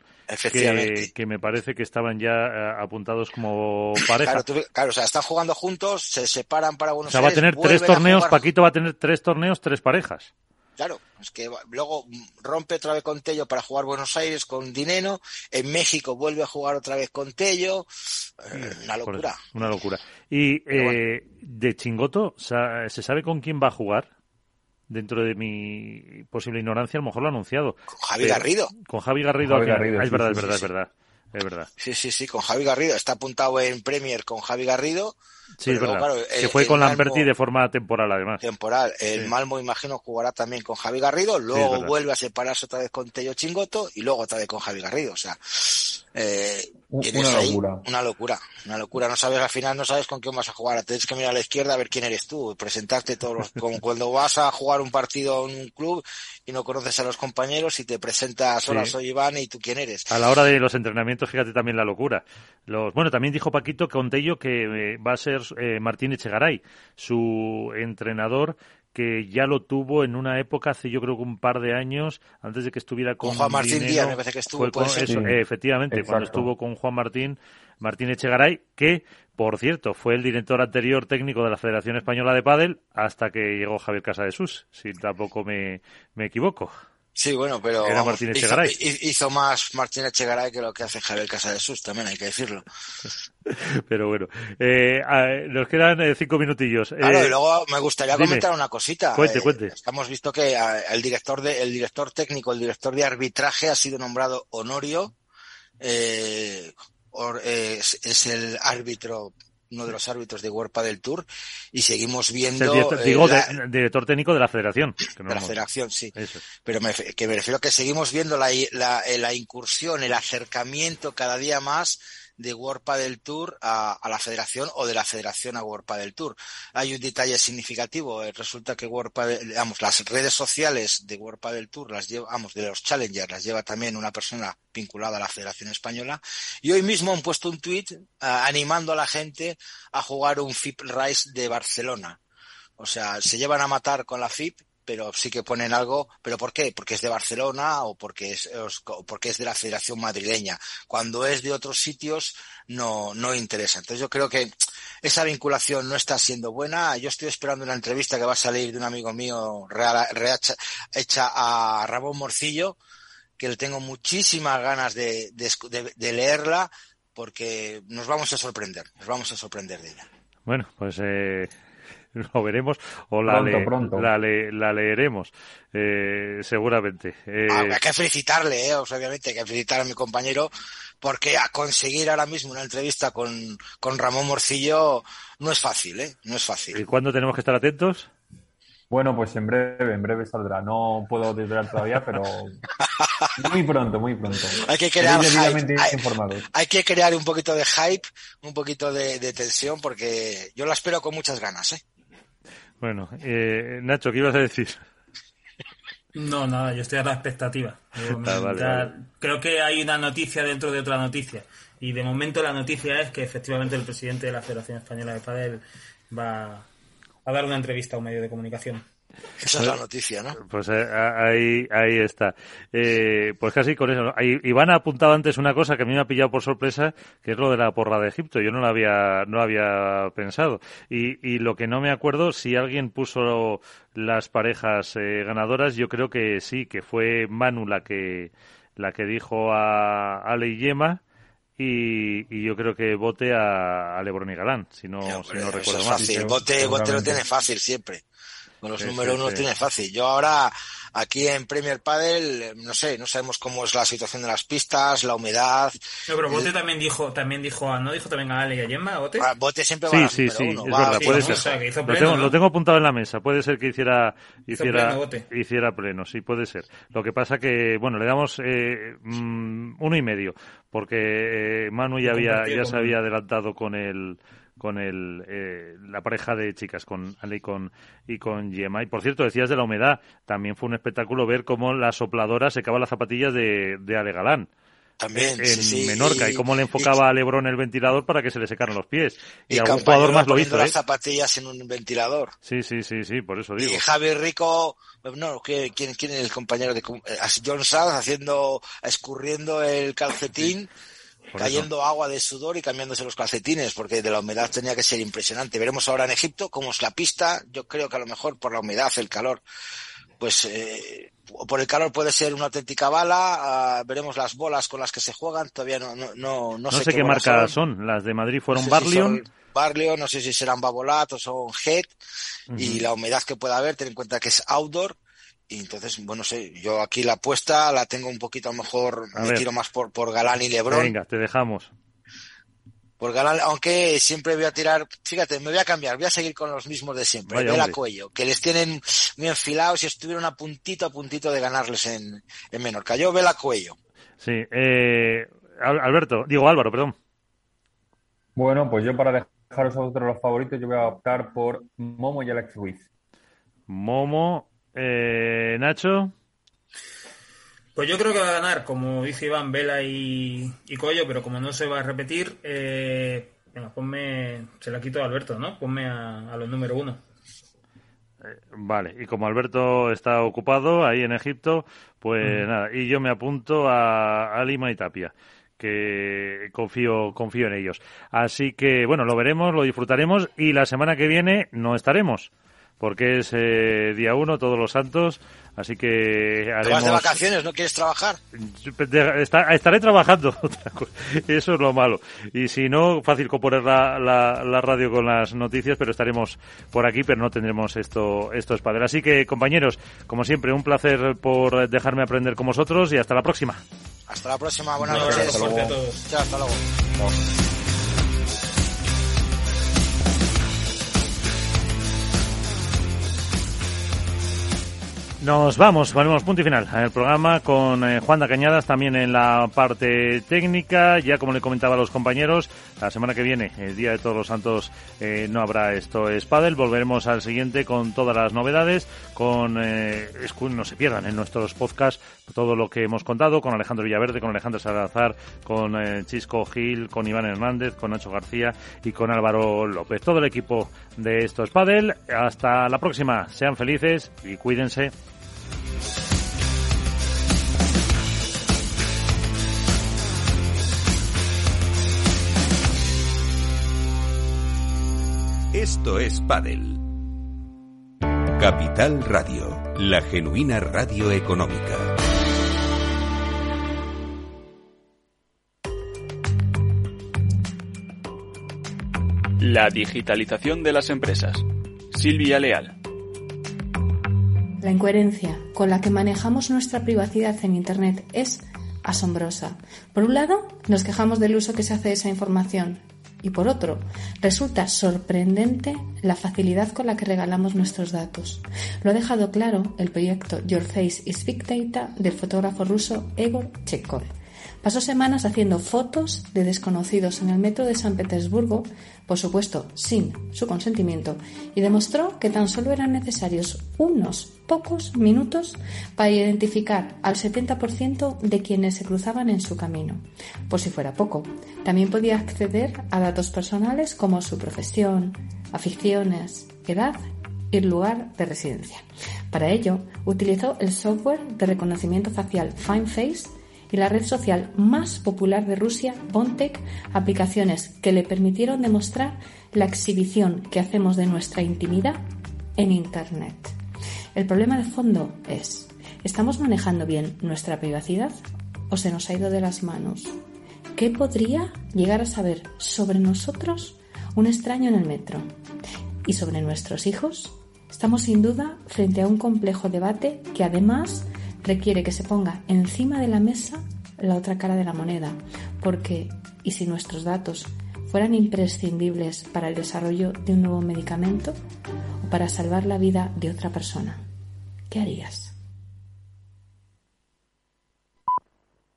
que, que, me parece que estaban ya eh, apuntados como pareja. Claro, tú, claro, o sea, están jugando juntos, se separan para Buenos O sea, va a tener tres torneos, Paquito va a tener tres torneos, tres parejas. Claro, es que luego rompe otra vez con Tello para jugar Buenos Aires con Dineno, en México vuelve a jugar otra vez con Tello, eh, una locura. Una locura. Y eh, de Chingoto, ¿se sabe con quién va a jugar? Dentro de mi posible ignorancia, a lo mejor lo ha anunciado. Con Javi Garrido. Con Javi Garrido. Javi Garrido ah, es verdad, sí, es verdad, sí, es verdad. Es verdad. Sí, sí, sí, con Javi Garrido. Está apuntado en Premier con Javi Garrido. Sí, es verdad. Claro, que fue con Malmo, Lamberti de forma temporal, además. Temporal. El sí. Malmo, imagino, jugará también con Javi Garrido. Luego sí, vuelve a separarse otra vez con Tello Chingoto y luego otra vez con Javi Garrido. O sea, eh, una ahí locura. una locura. Una locura. No sabes, al final no sabes con quién vas a jugar. Tienes que mirar a la izquierda a ver quién eres tú. Presentarte todos los, como cuando vas a jugar un partido en un club y no conoces a los compañeros y te presentas, hola, sí. soy Iván y tú quién eres. A la hora de los entrenamientos, fíjate también la locura. Los, bueno, también dijo Paquito Contello que eh, va a ser eh, Martín Echegaray, su entrenador que ya lo tuvo en una época hace yo creo que un par de años antes de que estuviera con, con Juan Martín Dinero, Díaz me parece que estuvo con, eso, sí. eh, efectivamente Exacto. cuando estuvo con Juan Martín Martín Echegaray que por cierto fue el director anterior técnico de la Federación Española de Pádel hasta que llegó Javier Casadesus si tampoco me, me equivoco Sí, bueno, pero Era Martín Echegaray. Hizo, hizo, más Martín Echegaray que lo que hace Javier Casadesus, también hay que decirlo. Pero bueno, eh, nos quedan eh, cinco minutillos. Claro, eh, y luego me gustaría dime. comentar una cosita. Cuente, eh, cuente. Hemos visto que el director de, el director técnico, el director de arbitraje ha sido nombrado Honorio. Eh, es, es el árbitro uno de los árbitros de Huerpa del Tour y seguimos viendo director, eh, digo la, de, director técnico de la Federación no de la Federación sí Eso. pero me, que me refiero a que seguimos viendo la, la, la incursión el acercamiento cada día más de World del Tour a, la federación o de la federación a World del Tour. Hay un detalle significativo. Resulta que World digamos, las redes sociales de World del Tour las lleva, vamos, de los Challengers las lleva también una persona vinculada a la Federación Española. Y hoy mismo han puesto un tweet uh, animando a la gente a jugar un FIP Rise de Barcelona. O sea, se llevan a matar con la FIP pero sí que ponen algo, pero ¿por qué? Porque es de Barcelona o porque es, porque es de la Federación Madrileña. Cuando es de otros sitios no, no interesa. Entonces yo creo que esa vinculación no está siendo buena. Yo estoy esperando una entrevista que va a salir de un amigo mío real, real, hecha a Ramón Morcillo, que le tengo muchísimas ganas de, de, de leerla porque nos vamos a sorprender, nos vamos a sorprender de ella. Bueno, pues eh, lo veremos o la, pronto, le, pronto. La, le, la, leeremos eh, seguramente. Eh... Ah, hay que felicitarle, eh, obviamente, hay que felicitar a mi compañero porque a conseguir ahora mismo una entrevista con, con Ramón Morcillo no es fácil, ¿eh? No es fácil. ¿Y cuándo tenemos que estar atentos? Bueno, pues en breve, en breve saldrá. No puedo desvelar todavía, pero muy pronto, muy pronto. Hay que crear hype. Hay, hay, que crear un poquito de hype, un poquito de, de, tensión, porque yo la espero con muchas ganas, ¿eh? Bueno, eh, Nacho, ¿qué ibas a decir? No, nada, yo estoy a la expectativa. Ah, creo que hay una noticia dentro de otra noticia. Y de momento la noticia es que efectivamente el presidente de la Federación Española de Padel va a dar una entrevista a un medio de comunicación. Esa es la noticia, ¿no? Pues eh, ahí, ahí está. Eh, pues casi con eso. Iván ha apuntado antes una cosa que a mí me ha pillado por sorpresa, que es lo de la porra de Egipto. Yo no lo había, no había pensado. Y, y lo que no me acuerdo, si alguien puso las parejas eh, ganadoras, yo creo que sí, que fue Manu la que, la que dijo a Ale y Yema. Y, yo creo que vote a, Lebron y Galán, si no, si no recuerdo mal. Bote, bote lo tiene fácil siempre. Con los números uno tiene fácil. Yo ahora, aquí en Premier Padel, no sé, no sabemos cómo es la situación de las pistas, la humedad. No, pero Bote también dijo, también dijo, ¿no dijo también a Ale y a Gemma, Bote? Ah, Bote siempre va sí, sí, sí, es verdad, puede ser. lo, tengo, lo, tengo, apuntado en la mesa, puede ser que hiciera, hiciera, pleno, hiciera pleno, sí, puede ser. Lo que pasa que, bueno, le damos eh, mm, uno y medio, porque eh, Manu ya había, ya se había adelantado con el con el, eh, la pareja de chicas, con Ale y con, y con Gemma. Y por cierto, decías de la humedad, también fue un espectáculo ver cómo la sopladora secaba las zapatillas de, de Ale Galán. También, en Menorca y, cómo le enfocaba a Lebron el ventilador para que se le secaran los pies. Y, algún jugador más lo hizo. las ¿eh? zapatillas en un ventilador. Sí, sí, sí, sí, por eso digo. Y Javi Rico, no, ¿quién, quién es el compañero de John Sanz haciendo, escurriendo el calcetín? Cayendo agua de sudor y cambiándose los calcetines, porque de la humedad tenía que ser impresionante. Veremos ahora en Egipto cómo es la pista. Yo creo que a lo mejor por la humedad, el calor, pues eh, por el calor puede ser una auténtica bala. Ah, veremos las bolas con las que se juegan. Todavía no, no, no, no, sé, qué, marcas son. Las de Madrid fueron Barlion. Barlion, no sé si serán Babolat o son Head. Y la humedad que pueda haber, ten en cuenta que es outdoor y entonces, bueno, sé, yo aquí la apuesta la tengo un poquito a lo mejor, me tiro más por, por Galán y Lebron. Venga, te dejamos. Por Galán, aunque siempre voy a tirar, fíjate, me voy a cambiar, voy a seguir con los mismos de siempre, Vaya, Cuello, que les tienen muy enfilados y estuvieron a puntito a puntito de ganarles en, en Menorca. Yo Vela Cuello. Sí, eh, Alberto, digo Álvaro, perdón. Bueno, pues yo para dejaros a vosotros los favoritos, yo voy a optar por Momo y Alex Ruiz. Momo eh, Nacho. Pues yo creo que va a ganar, como dice Iván, Vela y, y Collo, pero como no se va a repetir, eh, ponme, se la quito a Alberto, ¿no? Ponme a, los número uno. Eh, vale, y como Alberto está ocupado ahí en Egipto, pues nada, y yo me apunto a, a Lima y Tapia que confío, confío en ellos. Así que, bueno, lo veremos, lo disfrutaremos y la semana que viene no estaremos porque es eh, día uno, todos los santos, así que haremos... ¿Te vas de vacaciones? ¿No quieres trabajar? estaré trabajando, eso es lo malo. Y si no, fácil componer la, la, radio con las noticias, pero estaremos por aquí, pero no tendremos esto, esto es padre. Así que, compañeros, como siempre, un placer por dejarme aprender con vosotros y hasta la próxima. Hasta la próxima, buenas noches. Hasta luego. Chao, hasta luego. Nos vamos, ponemos punto y final en el programa con eh, Juan da Cañadas también en la parte técnica. Ya como le comentaba a los compañeros, la semana que viene, el Día de Todos los Santos, eh, no habrá esto es Padel. Volveremos al siguiente con todas las novedades, con eh, no se pierdan en nuestros podcasts todo lo que hemos contado con Alejandro Villaverde, con Alejandro Salazar, con Chisco Gil, con Iván Hernández, con Nacho García y con Álvaro López. Todo el equipo de Esto es. Hasta la próxima. Sean felices y cuídense. Esto es Padel. Capital Radio, la genuina radio económica. La digitalización de las empresas. Silvia Leal. La incoherencia con la que manejamos nuestra privacidad en Internet es asombrosa. Por un lado, nos quejamos del uso que se hace de esa información y por otro, resulta sorprendente la facilidad con la que regalamos nuestros datos. Lo ha dejado claro el proyecto Your Face is Big Data del fotógrafo ruso Egor Chekhov. Pasó semanas haciendo fotos de desconocidos en el metro de San Petersburgo, por supuesto sin su consentimiento, y demostró que tan solo eran necesarios unos pocos minutos para identificar al 70% de quienes se cruzaban en su camino. Por si fuera poco, también podía acceder a datos personales como su profesión, aficiones, edad y lugar de residencia. Para ello, utilizó el software de reconocimiento facial FineFace y la red social más popular de Rusia, Bontek, aplicaciones que le permitieron demostrar la exhibición que hacemos de nuestra intimidad en Internet. El problema de fondo es, ¿estamos manejando bien nuestra privacidad o se nos ha ido de las manos? ¿Qué podría llegar a saber sobre nosotros un extraño en el metro? ¿Y sobre nuestros hijos? Estamos sin duda frente a un complejo debate que además requiere que se ponga encima de la mesa la otra cara de la moneda, porque ¿y si nuestros datos fueran imprescindibles para el desarrollo de un nuevo medicamento o para salvar la vida de otra persona? ¿Qué harías?